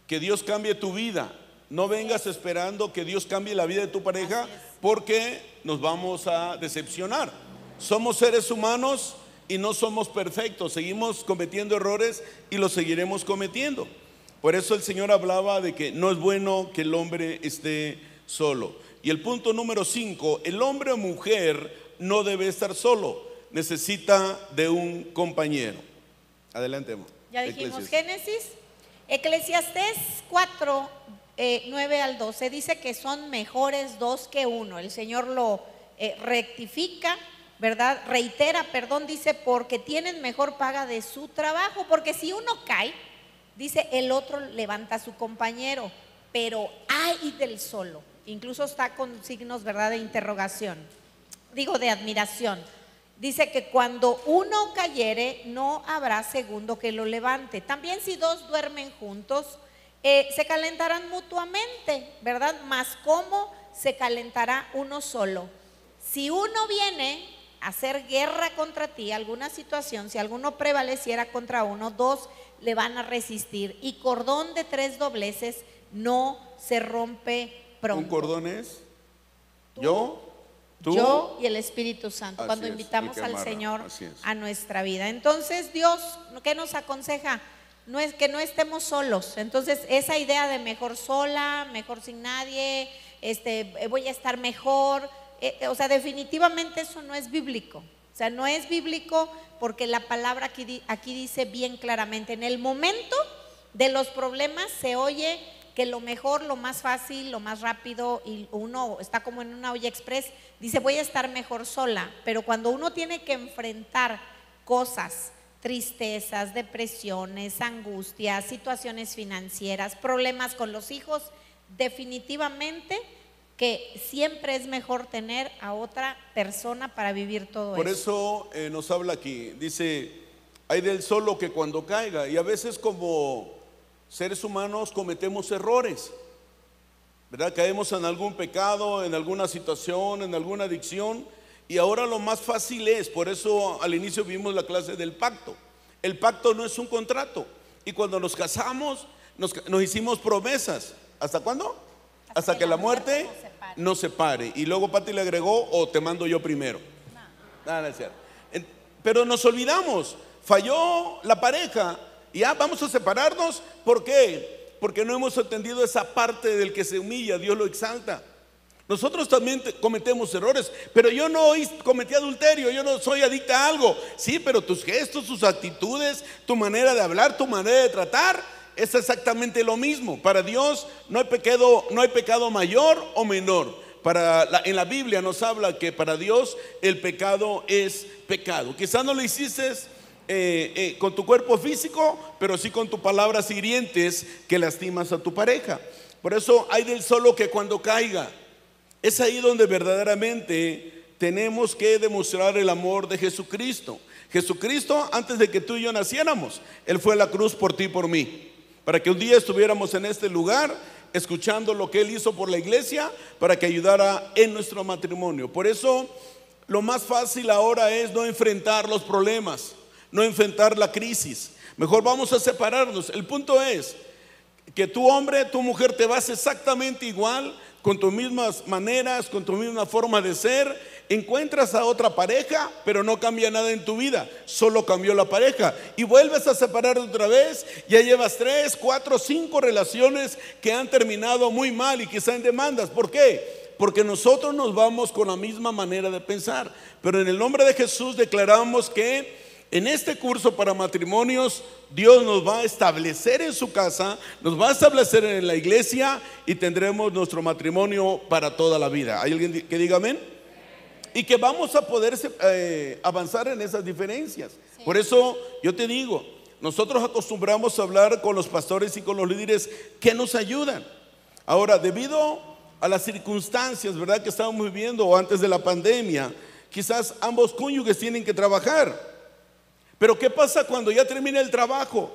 que Dios cambie tu vida. No vengas esperando que Dios cambie la vida de tu pareja porque nos vamos a decepcionar. Somos seres humanos y no somos perfectos. Seguimos cometiendo errores y los seguiremos cometiendo. Por eso el Señor hablaba de que no es bueno que el hombre esté solo. Y el punto número cinco, el hombre o mujer no debe estar solo, necesita de un compañero. Adelante. Ya dijimos Génesis, Eclesiastés 4, 9 eh, al 12, dice que son mejores dos que uno. El Señor lo eh, rectifica, ¿verdad? Reitera, perdón, dice, porque tienen mejor paga de su trabajo, porque si uno cae, dice, el otro levanta a su compañero, pero hay del solo. Incluso está con signos, ¿verdad?, de interrogación. Digo, de admiración. Dice que cuando uno cayere, no habrá segundo que lo levante. También si dos duermen juntos, eh, se calentarán mutuamente, ¿verdad? Más cómo se calentará uno solo. Si uno viene a hacer guerra contra ti, alguna situación, si alguno prevaleciera contra uno, dos le van a resistir. Y cordón de tres dobleces no se rompe pronto. ¿Un cordón es? ¿Yo? ¿Tú? Yo y el Espíritu Santo, cuando invitamos al Señor a nuestra vida. Entonces, Dios, ¿qué nos aconseja? No es que no estemos solos. Entonces, esa idea de mejor sola, mejor sin nadie, este, voy a estar mejor, eh, o sea, definitivamente eso no es bíblico. O sea, no es bíblico porque la palabra aquí, aquí dice bien claramente, en el momento de los problemas se oye que lo mejor, lo más fácil, lo más rápido, y uno está como en una olla express, dice voy a estar mejor sola, pero cuando uno tiene que enfrentar cosas, tristezas, depresiones, angustias, situaciones financieras, problemas con los hijos, definitivamente que siempre es mejor tener a otra persona para vivir todo Por eso. Por eso eh, nos habla aquí, dice, hay del solo que cuando caiga, y a veces como seres humanos cometemos errores, ¿verdad? Caemos en algún pecado, en alguna situación, en alguna adicción, y ahora lo más fácil es, por eso al inicio vimos la clase del pacto. El pacto no es un contrato, y cuando nos casamos, nos, hicimos promesas. ¿Hasta cuándo? Hasta, que, la muerte, nos separe. Y luego Pati le agregó, o te mando yo primero. No. No, Pero nos olvidamos, falló la pareja, ya vamos a separarnos. ¿Por qué? Porque no hemos entendido esa parte del que se humilla, Dios lo exalta. Nosotros también cometemos errores, pero yo no cometí adulterio, yo no soy adicta a algo. Sí, pero tus gestos, tus actitudes, tu manera de hablar, tu manera de tratar, es exactamente lo mismo. Para Dios no hay pecado, no hay pecado mayor o menor. Para en la Biblia nos habla que para Dios el pecado es pecado. Quizás no lo hiciste eh, eh, con tu cuerpo físico, pero sí con tus palabras hirientes que lastimas a tu pareja. Por eso hay del solo que cuando caiga, es ahí donde verdaderamente tenemos que demostrar el amor de Jesucristo. Jesucristo, antes de que tú y yo naciéramos, Él fue a la cruz por ti y por mí. Para que un día estuviéramos en este lugar escuchando lo que Él hizo por la iglesia, para que ayudara en nuestro matrimonio. Por eso, lo más fácil ahora es no enfrentar los problemas no enfrentar la crisis. Mejor vamos a separarnos. El punto es que tu hombre, tu mujer te vas exactamente igual, con tus mismas maneras, con tu misma forma de ser. Encuentras a otra pareja, pero no cambia nada en tu vida, solo cambió la pareja. Y vuelves a separar otra vez, ya llevas tres, cuatro, cinco relaciones que han terminado muy mal y quizá en demandas. ¿Por qué? Porque nosotros nos vamos con la misma manera de pensar. Pero en el nombre de Jesús declaramos que en este curso para matrimonios, Dios nos va a establecer en su casa, nos va a establecer en la iglesia y tendremos nuestro matrimonio para toda la vida. ¿Hay alguien que diga amén? Y que vamos a poder eh, avanzar en esas diferencias. Por eso yo te digo, nosotros acostumbramos a hablar con los pastores y con los líderes que nos ayudan. Ahora, debido a las circunstancias, ¿verdad? Que estamos viviendo antes de la pandemia, quizás ambos cónyuges tienen que trabajar. Pero ¿qué pasa cuando ya termina el trabajo?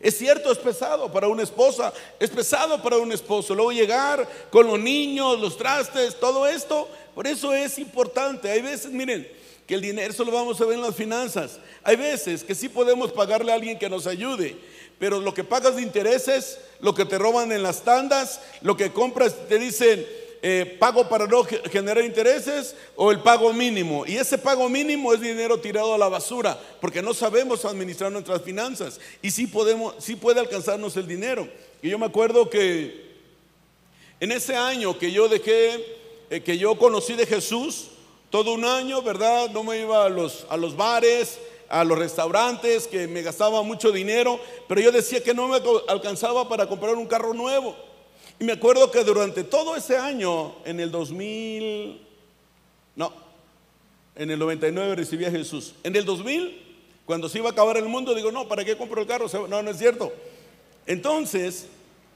Es cierto, es pesado para una esposa, es pesado para un esposo. Luego llegar con los niños, los trastes, todo esto. Por eso es importante. Hay veces, miren, que el dinero, eso lo vamos a ver en las finanzas. Hay veces que sí podemos pagarle a alguien que nos ayude. pero lo que pagas de intereses, lo que te roban en las tandas, lo que compras, te dicen, eh, pago para no generar intereses o el pago mínimo. Y ese pago mínimo es dinero tirado a la basura, porque no sabemos administrar nuestras finanzas. Y sí, podemos, sí puede alcanzarnos el dinero. Y yo me acuerdo que en ese año que yo dejé, eh, que yo conocí de Jesús, todo un año, ¿verdad? No me iba a los, a los bares, a los restaurantes, que me gastaba mucho dinero, pero yo decía que no me alcanzaba para comprar un carro nuevo. Y me acuerdo que durante todo ese año, en el 2000, no, en el 99 recibí a Jesús. En el 2000, cuando se iba a acabar el mundo, digo, no, ¿para qué compro el carro? No, no es cierto. Entonces,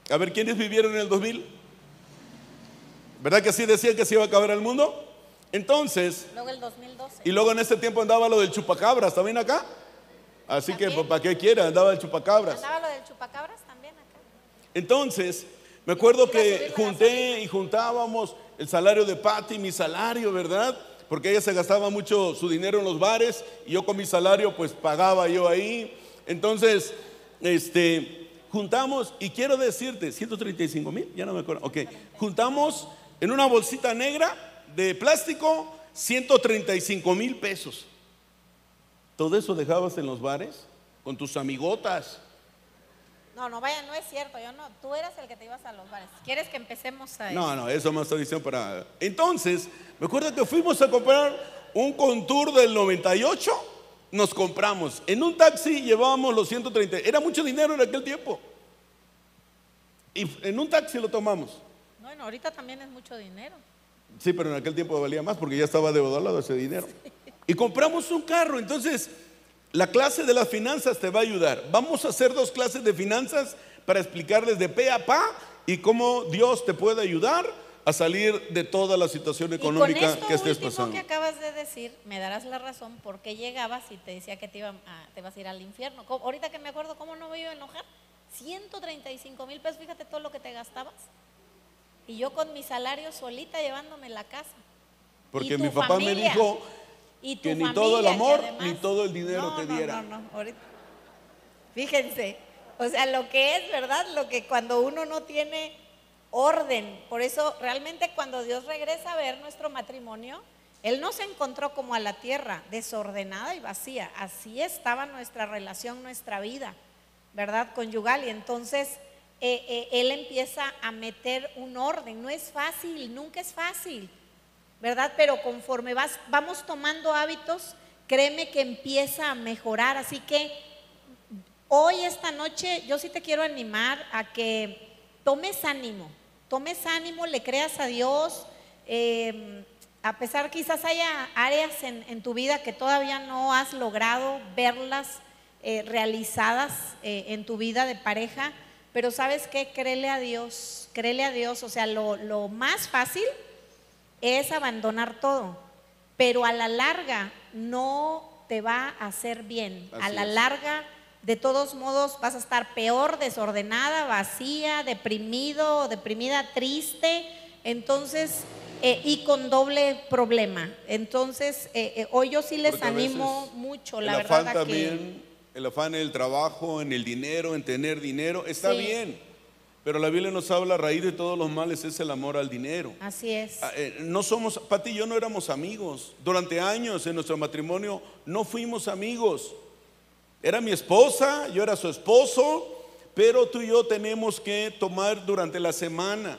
a ver, ¿quiénes vivieron en el 2000? ¿Verdad que así decían que se iba a acabar el mundo? Entonces, luego el 2012. y luego en ese tiempo andaba lo del chupacabras, ¿también acá? Así que, pues, ¿para qué quiera? Andaba el chupacabras. Andaba lo del chupacabras también acá. Entonces, me acuerdo que junté y juntábamos el salario de Patty, mi salario, ¿verdad? Porque ella se gastaba mucho su dinero en los bares y yo con mi salario pues pagaba yo ahí. Entonces, este, juntamos y quiero decirte, 135 mil, ya no me acuerdo, ok, juntamos en una bolsita negra de plástico 135 mil pesos. Todo eso dejabas en los bares con tus amigotas no, no vaya, no es cierto, yo no, tú eras el que te ibas a los bares. ¿Quieres que empecemos a No, no, eso más estoy diciendo para... Entonces, me acuerdo que fuimos a comprar un Contour del 98, nos compramos. En un taxi llevábamos los 130, era mucho dinero en aquel tiempo. Y en un taxi lo tomamos. Bueno, ahorita también es mucho dinero. Sí, pero en aquel tiempo valía más porque ya estaba devaluado ese dinero. Y compramos un carro, entonces la clase de las finanzas te va a ayudar. Vamos a hacer dos clases de finanzas para explicarles de pe a pa y cómo Dios te puede ayudar a salir de toda la situación económica que estés pasando. que acabas de decir, me darás la razón por qué llegabas y te decía que te, iba a, te vas a ir al infierno. Ahorita que me acuerdo, ¿cómo no me iba a enojar? 135 mil pesos, fíjate todo lo que te gastabas. Y yo con mi salario solita llevándome la casa. Porque mi papá me dijo, que ni todo el amor ni todo el dinero te diera. No, no, no. Fíjense, o sea, lo que es verdad, lo que cuando uno no tiene orden, por eso realmente cuando Dios regresa a ver nuestro matrimonio, Él no se encontró como a la tierra, desordenada y vacía. Así estaba nuestra relación, nuestra vida, ¿verdad? Conyugal. Y entonces eh, eh, Él empieza a meter un orden. No es fácil, nunca es fácil. ¿Verdad? Pero conforme vas, vamos tomando hábitos, créeme que empieza a mejorar. Así que hoy, esta noche, yo sí te quiero animar a que tomes ánimo, tomes ánimo, le creas a Dios. Em, a pesar quizás haya áreas en, tu vida que todavía no has logrado verlas eh, realizadas eh, en tu vida de pareja, pero sabes qué, créele a Dios, créele a Dios, o sea, lo, lo más fácil es abandonar todo, pero a la larga no te va a hacer bien. a la larga, de todos modos, vas a estar peor, desordenada, vacía, deprimido, deprimida, triste. Entonces, eh, y con doble problema. Entonces, eh, eh, hoy yo sí les animo mucho, la verdad. también, el afán en el trabajo, en el dinero, en tener dinero, está bien pero la Biblia nos habla, a raíz de todos los males es el amor al dinero. Así es. Ah, eh, no somos, Pati y yo no éramos amigos. Durante años en nuestro matrimonio no fuimos amigos. Era mi esposa, yo era su esposo, pero tú y yo tenemos que tomar durante la semana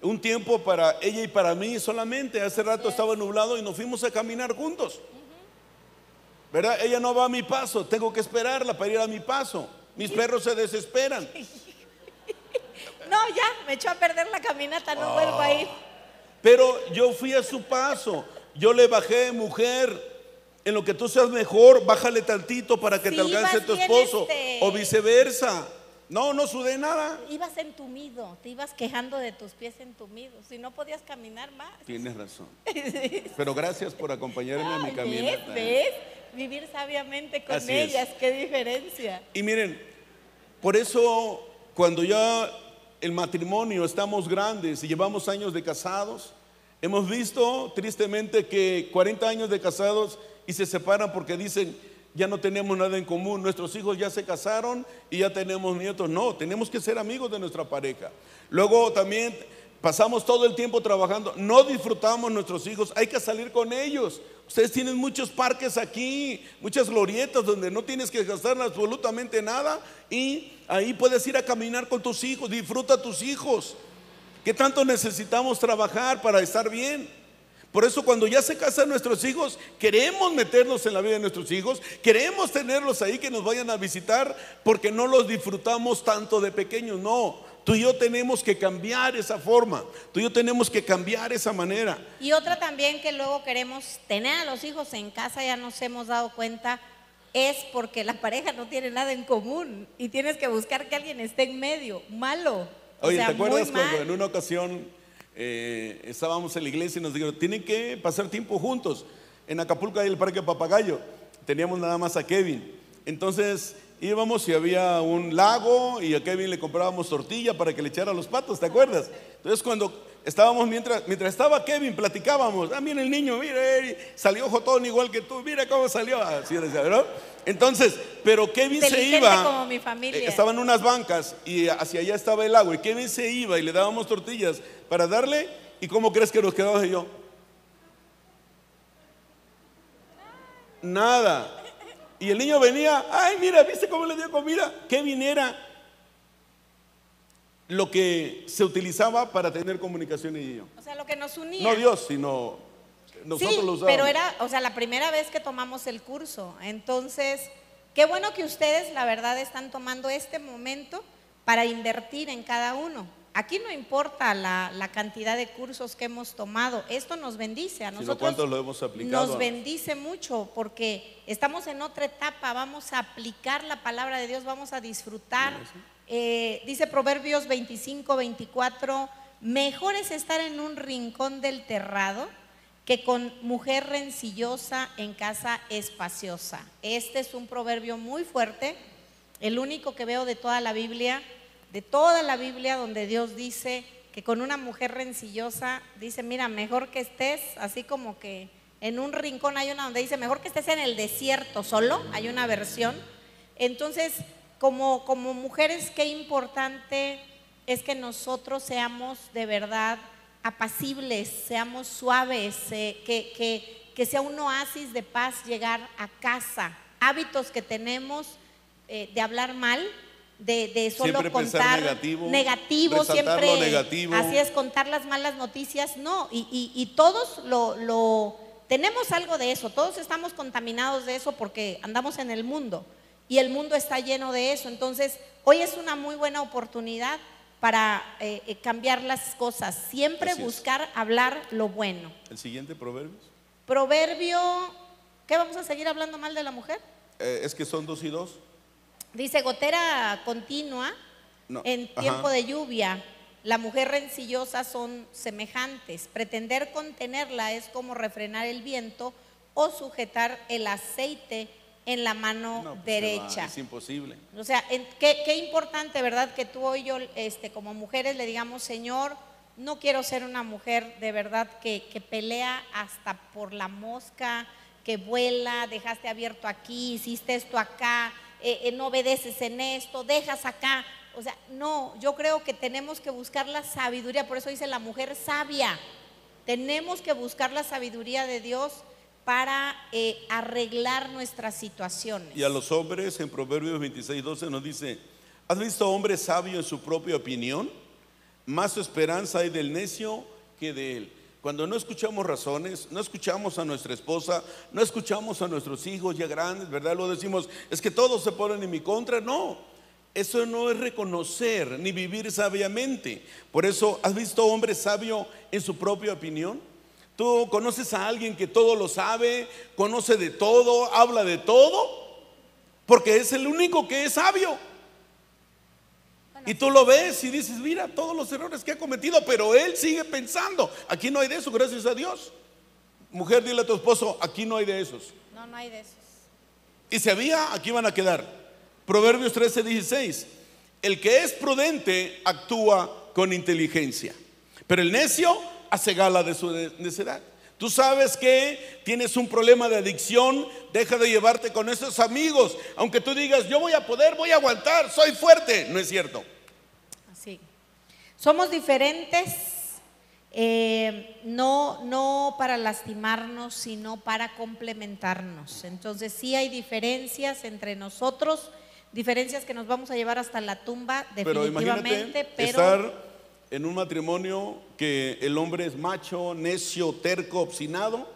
un tiempo para ella y para mí solamente. Hace rato estaba nublado y nos fuimos a caminar juntos. ¿Verdad? Ella no va a mi paso, tengo que esperarla para ir a mi paso. Mis perros se desesperan. No, ya, me echó a perder la caminata, no vuelvo a ir. Pero yo fui a su paso. Yo le bajé, mujer. En lo que tú seas mejor, bájale tantito para que te alcance tu esposo. Este. O viceversa. No, no sudé nada. Ibas entumido, te ibas quejando de tus pies entumidos. Si no podías caminar más. Tienes razón. Pero gracias por acompañarme a mi caminata. ¿Ves? ¿Ves? Vivir sabiamente con ellas, qué diferencia. Y miren, por eso cuando ya el matrimonio, estamos grandes y llevamos años de casados. Hemos visto tristemente que 40 años de casados y se separan porque dicen, ya no tenemos nada en común, nuestros hijos ya se casaron y ya tenemos nietos. No, tenemos que ser amigos de nuestra pareja. Luego también pasamos todo el tiempo trabajando, no disfrutamos nuestros hijos, hay que salir con ellos. Ustedes tienen muchos parques aquí, muchas glorietas donde no tienes que gastar absolutamente nada y ahí puedes ir a caminar con tus hijos, disfruta a tus hijos. ¿Qué tanto necesitamos trabajar para estar bien? Por eso cuando ya se casan nuestros hijos, queremos meternos en la vida de nuestros hijos, queremos tenerlos ahí que nos vayan a visitar porque no los disfrutamos tanto de pequeños, no. Tú y yo tenemos que cambiar esa forma. Tú y yo tenemos que cambiar esa manera. Y otra también que luego queremos tener a los hijos en casa, ya nos hemos dado cuenta, es porque la pareja no tiene nada en común y tienes que buscar que alguien esté en medio. Malo. Oye, ¿te acuerdas cuando en una ocasión eh, estábamos en la iglesia y nos dijeron, tienen que pasar tiempo juntos? En Acapulco hay el Parque Papagayo. Teníamos nada más a Kevin. Entonces íbamos y había un lago y a Kevin le comprábamos tortilla para que le echara los patos, ¿te acuerdas? Entonces cuando estábamos, mientras, mientras estaba Kevin, platicábamos, ah, mira el niño, mira, salió jotón igual que tú, mira cómo salió, así decía, ¿verdad? Entonces, pero Kevin se iba, como mi familia. Eh, estaban unas bancas y hacia allá estaba el lago y Kevin se iba y le dábamos tortillas para darle y ¿cómo crees que nos quedamos yo? Nada. Y el niño venía, ay, mira, ¿viste cómo le dio comida? ¿Qué viniera? Lo que se utilizaba para tener comunicación y yo. O sea, lo que nos unía. No Dios, sino nosotros sí, lo usábamos. Pero era, o sea, la primera vez que tomamos el curso. Entonces, qué bueno que ustedes, la verdad, están tomando este momento para invertir en cada uno. Aquí no importa la, cantidad de cursos que hemos tomado, esto nos bendice a nosotros. lo hemos aplicado. Nos bendice mucho porque estamos en otra etapa, vamos a aplicar la palabra de Dios, vamos a disfrutar. Eh, dice Proverbios 25, 24, mejor es estar en un rincón del terrado que con mujer rencillosa en casa espaciosa. Este es un proverbio muy fuerte, el único que veo de toda la Biblia de toda la Biblia donde Dios dice que con una mujer rencillosa, dice, mira, mejor que estés así como que en un rincón hay una donde dice, mejor que estés en el desierto solo, hay una versión. Entonces, como, como mujeres, qué importante es que nosotros seamos de verdad apacibles, seamos suaves, eh, que, que, que, sea un oasis de paz llegar a casa. Hábitos que tenemos eh, de hablar mal, de, solo contar negativo, siempre negativo. así es contar las malas noticias no y, todos lo, tenemos algo de eso todos estamos contaminados de eso porque andamos en el mundo y el mundo está lleno de eso entonces hoy es una muy buena oportunidad para eh, eh, cambiar las cosas siempre buscar hablar lo bueno el siguiente proverbio proverbio ¿qué vamos a seguir hablando mal de la mujer? Eh, es que son dos y dos Dice gotera continua en tiempo de lluvia. La mujer rencillosa son semejantes. Pretender contenerla es como refrenar el viento o sujetar el aceite en la mano pues, derecha. es imposible. O sea, qué, importante, ¿verdad? Que tú y yo, este, como mujeres, le digamos, Señor, no quiero ser una mujer de verdad que, que pelea hasta por la mosca, que vuela, dejaste abierto aquí, hiciste esto acá eh, eh, no obedeces en esto, dejas acá. O sea, no, yo creo que tenemos que buscar la sabiduría, por eso dice la mujer sabia. Tenemos que buscar la sabiduría de Dios para eh, arreglar nuestras situaciones. Y a los hombres en Proverbios 26, 12 nos dice, ¿has visto hombre sabio en su propia opinión? Más esperanza hay del necio que de él. Cuando no escuchamos razones, no escuchamos a nuestra esposa, no escuchamos a nuestros hijos ya grandes, ¿verdad? Lo decimos, es que todos se ponen en mi contra. No, eso no es reconocer ni vivir sabiamente. Por eso, ¿has visto hombre sabio en su propia opinión? ¿Tú conoces a alguien que todo lo sabe, conoce de todo, habla de todo? Porque es el único que es sabio. Y tú lo ves y dices, mira todos los errores que ha cometido, pero él sigue pensando. Aquí no hay de eso, gracias a Dios. Mujer, dile a tu esposo, aquí no hay de esos. No, no hay de esos. Y si había, aquí van a quedar. Proverbios 13, 16. El que es prudente actúa con inteligencia, pero el necio hace gala de su necedad. Tú sabes que tienes un problema de adicción, deja de llevarte con esos amigos. Aunque tú digas, yo voy a poder, voy a aguantar, soy fuerte. No es cierto. Somos diferentes eh, no, no para lastimarnos, sino para complementarnos. Entonces sí hay diferencias entre nosotros, diferencias que nos vamos a llevar hasta la tumba definitivamente, pero, estar en un matrimonio que el hombre es macho, necio, terco, obstinado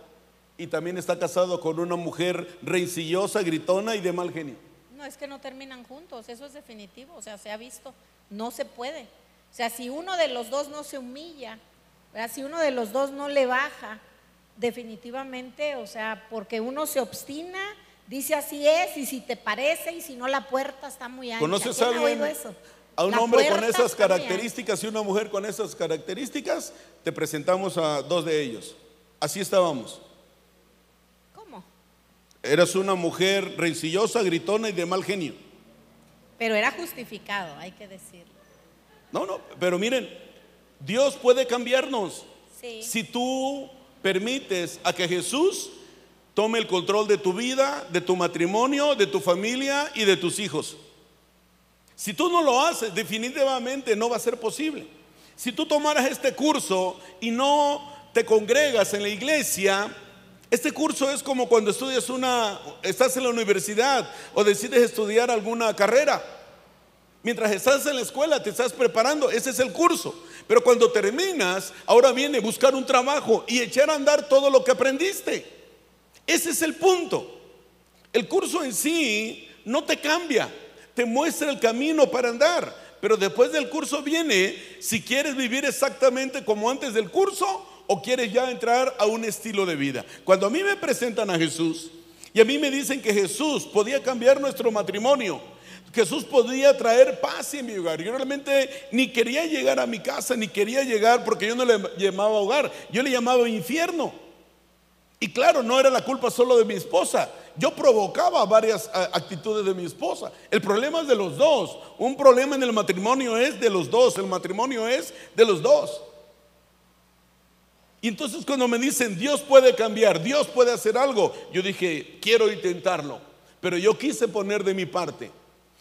y también está casado con una mujer rencillosa, gritona y de mal genio. No, es que no terminan juntos, eso es definitivo, o sea, se ha visto, no se puede. O sea, si uno de los dos no se humilla, si uno de los dos no le baja, definitivamente, o sea, porque uno se obstina, dice así es, y si te parece, y si no la puerta está muy ancha. ¿Conoces a alguien? A un hombre con esas características y una mujer con esas características, te presentamos a dos de ellos. Así estábamos. ¿Cómo? Eras una mujer rencillosa, gritona y de mal genio. Pero era justificado, hay que decirlo. No, no, pero miren, Dios puede cambiarnos. Si tú permites a que Jesús tome el control de tu vida, de tu matrimonio, de tu familia y de tus hijos. Si tú no lo haces, definitivamente no va a ser posible. Si tú tomaras este curso y no te congregas en la iglesia, este curso es como cuando estudias una, estás en la universidad o decides estudiar alguna carrera. Mientras estás en la escuela, te estás preparando, ese es el curso. Pero cuando terminas, ahora viene buscar un trabajo y echar a andar todo lo que aprendiste. Ese es el punto. El curso en sí no te cambia, te muestra el camino para andar. Pero después del curso viene si quieres vivir exactamente como antes del curso o quieres ya entrar a un estilo de vida. Cuando a mí me presentan a Jesús y a mí me dicen que Jesús podía cambiar nuestro matrimonio, Jesús podía traer paz en mi hogar. Yo realmente ni quería llegar a mi casa, ni quería llegar porque yo no le llamaba hogar, yo le llamaba infierno. Y claro, no era la culpa solo de mi esposa. Yo provocaba varias actitudes de mi esposa. El problema es de los dos. Un problema en el matrimonio es de los dos. El matrimonio es de los dos. Y entonces cuando me dicen, Dios puede cambiar, Dios puede hacer algo, yo dije, quiero intentarlo. Pero yo quise poner de mi parte.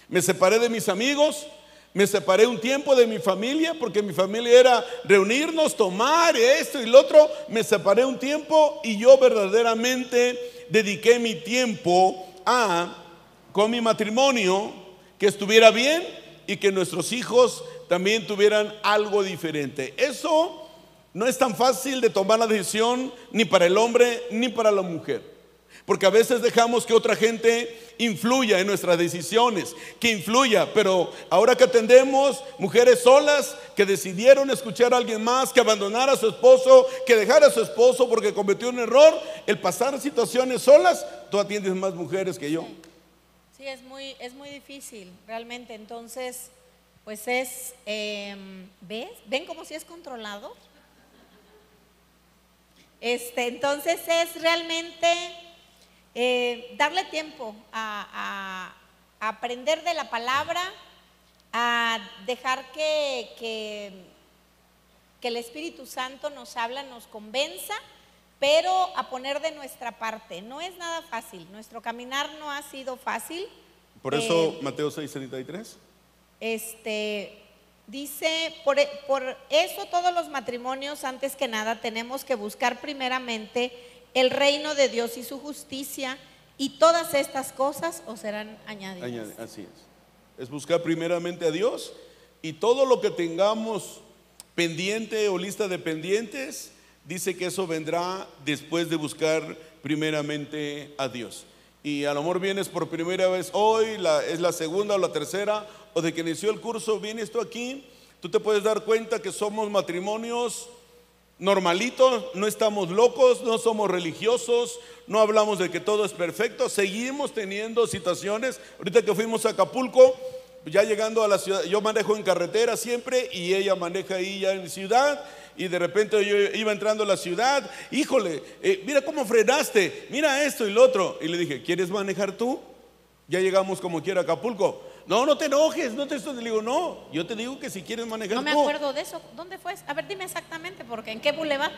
Me separé de mis amigos, me separé un tiempo de mi familia, porque mi familia era reunirnos, tomar esto y lo otro. Me separé un tiempo y yo verdaderamente dediqué mi tiempo a, con mi matrimonio, que estuviera bien y que nuestros hijos también tuvieran algo diferente. Eso no es tan fácil de tomar la decisión ni para el hombre ni para la mujer. Porque a veces dejamos que otra gente influya en nuestras decisiones, que influya, pero ahora que atendemos mujeres solas que decidieron escuchar a alguien más, que abandonara a su esposo, que dejara a su esposo porque cometió un error, el pasar situaciones solas, tú atiendes más mujeres que yo. Sí, es, muy, es muy difícil, realmente. Entonces, pues es, em, ¿ves? ¿Ven como si es controlado? Este, entonces es realmente eh, darle tiempo a, aprender de la palabra, a dejar que, que, el Espíritu Santo nos habla, nos convenza, pero a poner de nuestra parte. No es nada fácil, nuestro caminar no ha sido fácil. Por eso eh, Mateo 6:33. Este dice, por, por eso todos los matrimonios antes que nada tenemos que buscar primeramente el reino de Dios y su justicia, y todas estas cosas os serán añadidas. Así es. Es buscar primeramente a Dios y todo lo que tengamos pendiente o lista de pendientes, dice que eso vendrá después de buscar primeramente a Dios. Y a lo mejor vienes por primera vez hoy, es la segunda o la tercera, o de que inició el curso, vienes tú aquí, tú te puedes dar cuenta que somos matrimonios normalitos, no estamos locos, no somos religiosos, no hablamos de que todo es perfecto, seguimos teniendo situaciones. Ahorita que fuimos a Acapulco, ya llegando a la ciudad, yo manejo en carretera siempre y ella maneja ahí ya en ciudad. Y de repente yo iba entrando a la ciudad, híjole, eh, mira cómo frenaste, mira esto y lo otro. Y le dije, ¿quieres manejar tú? Ya llegamos como quiera a Acapulco. No, no te enojes, no te estoy. Le digo, no, yo te digo que si quieres manejar. No me acuerdo de eso. ¿Dónde fue? A ver, dime exactamente, porque ¿en qué boulevard?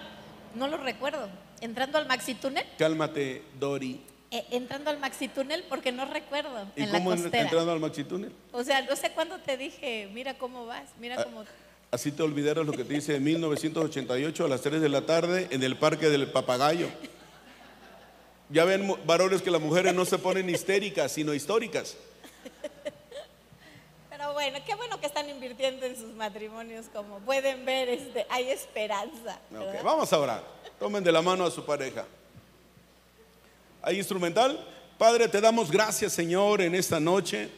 No lo recuerdo. Entrando al Maxi Túnel. Cálmate, Dori. Eh, entrando al Maxi Túnel porque no recuerdo. ¿Y en cómo la en- costera. entrando al Maxi Túnel? O sea, no sé cuándo te dije, mira cómo vas, mira Ah, cómo. Así te olvidaras lo que te dice en 1988 a las 3 de la tarde en el Parque del Papagayo. Ya ven, varones, que las mujeres no se ponen histéricas, sino históricas. Pero bueno, qué bueno que están invirtiendo en sus matrimonios, como pueden ver, este, hay esperanza. Vamos a orar. Tomen de la mano a su pareja. ¿Hay instrumental? Padre, te damos gracias, Señor, en esta noche.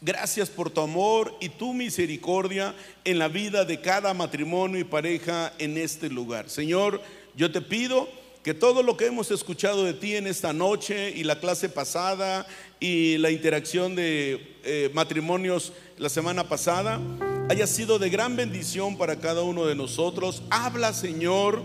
Gracias por tu amor y tu misericordia en la vida de cada matrimonio y pareja en este lugar. Señor, yo te pido que todo lo que hemos escuchado de ti en esta noche y la clase pasada y la interacción de eh, matrimonios la semana pasada haya sido de gran bendición para cada uno de nosotros. Habla, Señor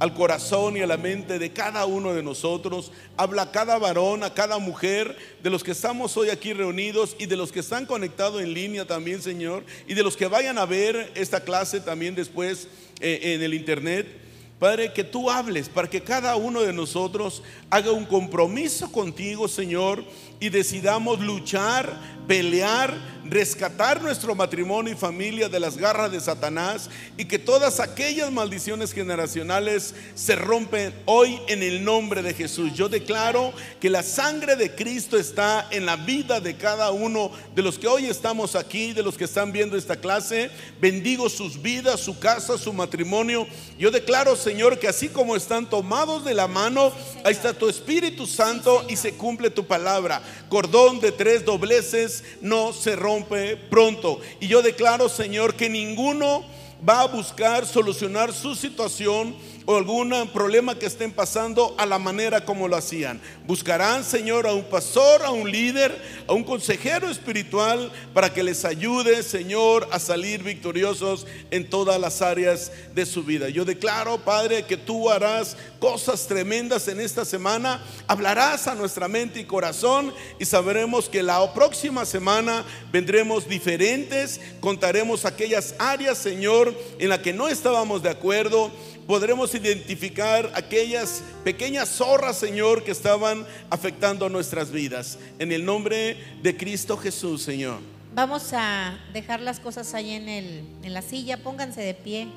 al corazón y a la mente de cada uno de nosotros. Habla a cada varón, a cada mujer, de los que estamos hoy aquí reunidos y de los que están conectados en línea también, Señor, y de los que vayan a ver esta clase también después eh, en el internet. Padre, que tú hables para que cada uno de nosotros haga un compromiso contigo, Señor, y decidamos luchar, pelear, rescatar nuestro matrimonio y familia de las garras de Satanás y que todas aquellas maldiciones generacionales se rompen hoy en el nombre de Jesús. Yo declaro que la sangre de Cristo está en la vida de cada uno de los que hoy estamos aquí, de los que están viendo esta clase. Bendigo sus vidas, su casa, su matrimonio. Yo declaro, Señor, que así como están tomados de la mano, ahí está tu Espíritu Santo y se cumple tu palabra. Cordón de tres dobleces no se rompe pronto. Y yo declaro, Señor, que ninguno va a buscar solucionar su situación o algún problema que estén pasando a la manera como lo hacían. Buscarán, Señor, a un pastor, a un líder, a un consejero espiritual para que les ayude, Señor, a salir victoriosos en todas las áreas de su vida. Yo declaro, Padre, que tú harás cosas tremendas en esta semana, hablarás a nuestra mente y corazón y sabremos que la próxima semana vendremos diferentes, contaremos aquellas áreas, Señor, en las que no estábamos de acuerdo podremos identificar aquellas pequeñas zorras, Señor, que estaban afectando nuestras vidas. En el nombre de Cristo Jesús, Señor. Vamos a dejar las cosas ahí en, el, en la silla, pónganse de pie.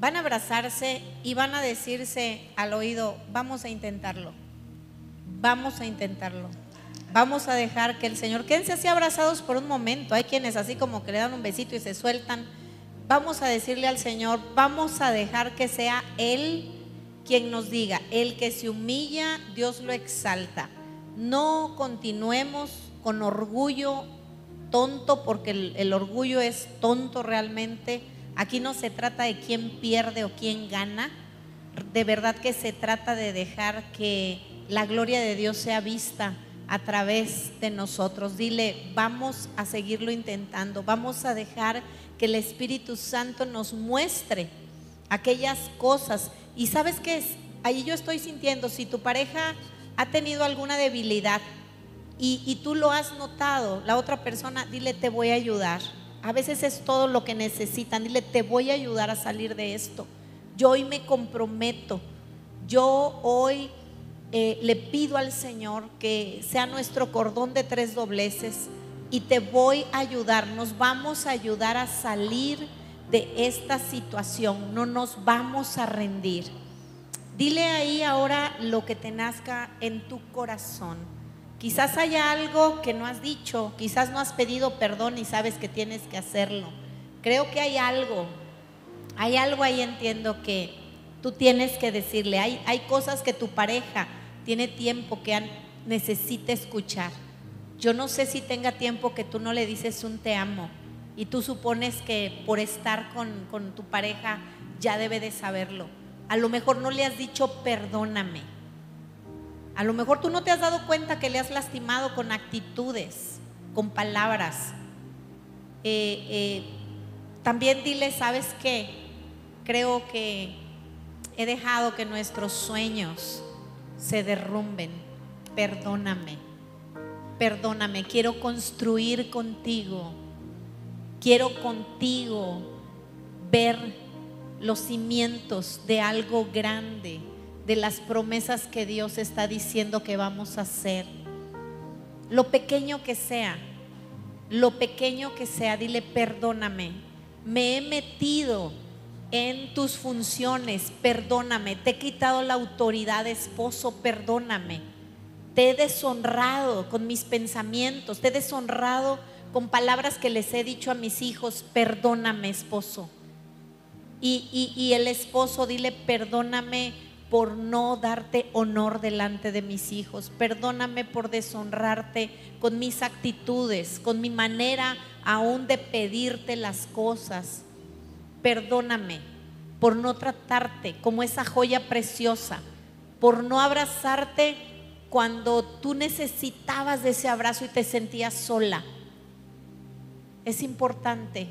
Van a abrazarse y van a decirse al oído, vamos a intentarlo, vamos a intentarlo. Vamos a dejar que el Señor, quédense así abrazados por un momento. Hay quienes así como que le dan un besito y se sueltan. Vamos a decirle al Señor, vamos a dejar que sea Él quien nos diga, el que se humilla, Dios lo exalta. No continuemos con orgullo tonto, porque el, orgullo es tonto realmente. Aquí no se trata de quién pierde o quién gana. De verdad que se trata de dejar que la gloria de Dios sea vista a través de nosotros. Dile, vamos a seguirlo intentando, vamos a dejar que el Espíritu Santo nos muestre aquellas cosas. Y sabes qué es, ahí yo estoy sintiendo, si tu pareja ha tenido alguna debilidad y, y tú lo has notado, la otra persona, dile, te voy a ayudar. A veces es todo lo que necesitan, dile, te voy a ayudar a salir de esto. Yo hoy me comprometo, yo hoy eh, le pido al Señor que sea nuestro cordón de tres dobleces y te voy a ayudar, nos vamos a ayudar a salir de esta situación, no nos vamos a rendir. Dile ahí ahora lo que te nazca en tu corazón. Quizás haya algo que no has dicho, quizás no has pedido perdón y sabes que tienes que hacerlo. Creo que hay algo, hay algo ahí entiendo que tú tienes que decirle. Hay, hay cosas que tu pareja tiene tiempo que necesita escuchar. Yo no sé si tenga tiempo que tú no le dices un te amo y tú supones que por estar con, con tu pareja ya debe de saberlo. A lo mejor no le has dicho perdóname. A lo mejor tú no te has dado cuenta que le has lastimado con actitudes, con palabras. Eh, eh, también dile, ¿sabes qué? Creo que he dejado que nuestros sueños se derrumben. Perdóname, perdóname. Quiero construir contigo. Quiero contigo ver los cimientos de algo grande, de las promesas que Dios está diciendo que vamos a hacer. Lo pequeño que sea, lo pequeño que sea, dile perdóname. Me he metido en tus funciones, perdóname. Te he quitado la autoridad esposo, perdóname. Te he deshonrado con mis pensamientos, te he deshonrado con palabras que les he dicho a mis hijos, perdóname esposo. Y, y el esposo, dile, perdóname por no darte honor delante de mis hijos. Perdóname por deshonrarte con mis actitudes, con mi manera aún de pedirte las cosas. Perdóname por no tratarte como esa joya preciosa, por no abrazarte cuando tú necesitabas de ese abrazo y te sentías sola. Es importante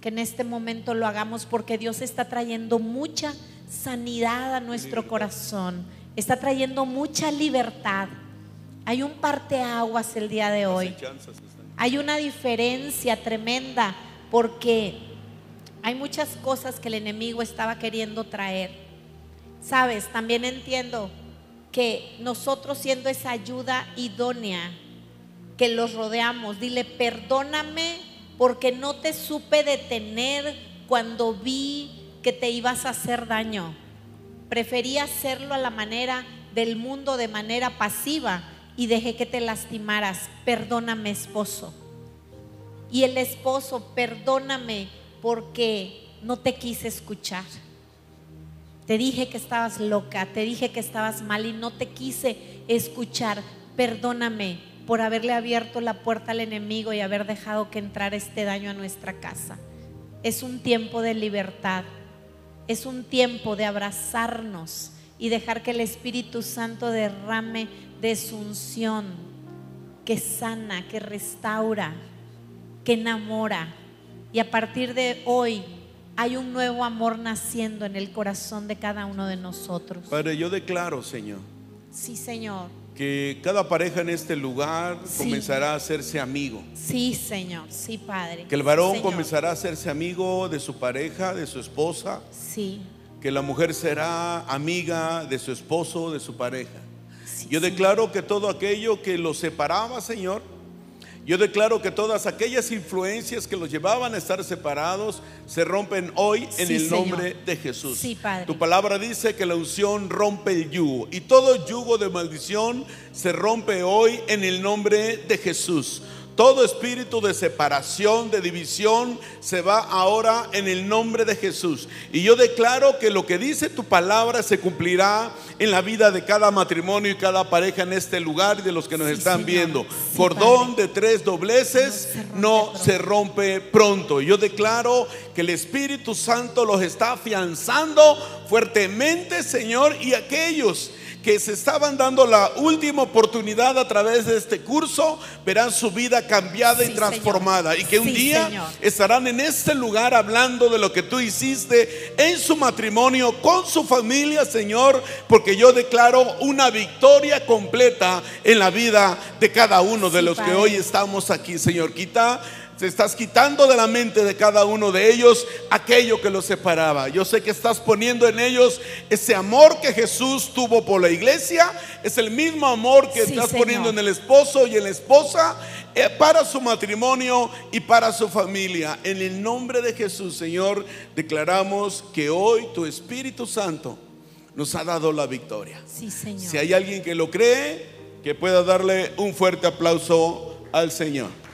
que en este momento lo hagamos porque Dios está trayendo mucha sanidad a nuestro corazón, está trayendo mucha libertad. Hay un parteaguas el día de hoy. Hay una diferencia tremenda porque hay muchas cosas que el enemigo estaba queriendo traer. Sabes, también entiendo que nosotros siendo esa ayuda idónea que los rodeamos, dile, perdóname porque no te supe detener cuando vi que te ibas a hacer daño. Preferí hacerlo a la manera del mundo, de manera pasiva, y dejé que te lastimaras. Perdóname, esposo. Y el esposo, perdóname porque no te quise escuchar. Te dije que estabas loca, te dije que estabas mal y no te quise escuchar. Perdóname por haberle abierto la puerta al enemigo y haber dejado que entrara este daño a nuestra casa. Es un tiempo de libertad. Es un tiempo de abrazarnos y dejar que el Espíritu Santo derrame de su unción, que sana, que restaura, que enamora. Y a partir de hoy hay un nuevo amor naciendo en el corazón de cada uno de nosotros. Padre, yo declaro, Señor. Sí, Señor. Que cada pareja en este lugar comenzará a hacerse amigo. Sí, Señor. Sí, Padre. Que el varón comenzará a hacerse amigo de su pareja, de su esposa. Sí. Que la mujer será amiga de su esposo, de su pareja. Yo declaro que todo aquello que los separaba, Señor, yo declaro que todas aquellas influencias que los llevaban a estar separados se rompen hoy en el nombre de Jesús. Tu palabra dice que la unción rompe el yugo y todo yugo de maldición se rompe hoy en el nombre de Jesús. Todo espíritu de separación, de división, se va ahora en el nombre de Jesús. Y yo declaro que lo que dice tu palabra se cumplirá en la vida de cada matrimonio y cada pareja en este lugar y de los que nos están viendo. Cordón de tres dobleces no, se, rompe pronto. Yo declaro que el Espíritu Santo los está afianzando fuertemente, Señor, y aquellos que se estaban dando la última oportunidad a través de este curso, verán su vida cambiada y transformada. Y que un día estarán en este lugar hablando de lo que tú hiciste en su matrimonio, con su familia, Señor, porque yo declaro una victoria completa en la vida de cada uno de los que hoy estamos aquí, Señor. Quita se estás quitando de la mente de cada uno de ellos aquello que los separaba. Yo sé que estás poniendo en ellos ese amor que Jesús tuvo por la iglesia. Es el mismo amor que estás poniendo en el esposo y en la esposa eh, para su matrimonio y para su familia. En el nombre de Jesús, Señor, declaramos que hoy tu Espíritu Santo nos ha dado la victoria. Si hay alguien que lo cree, que pueda darle un fuerte aplauso al Señor.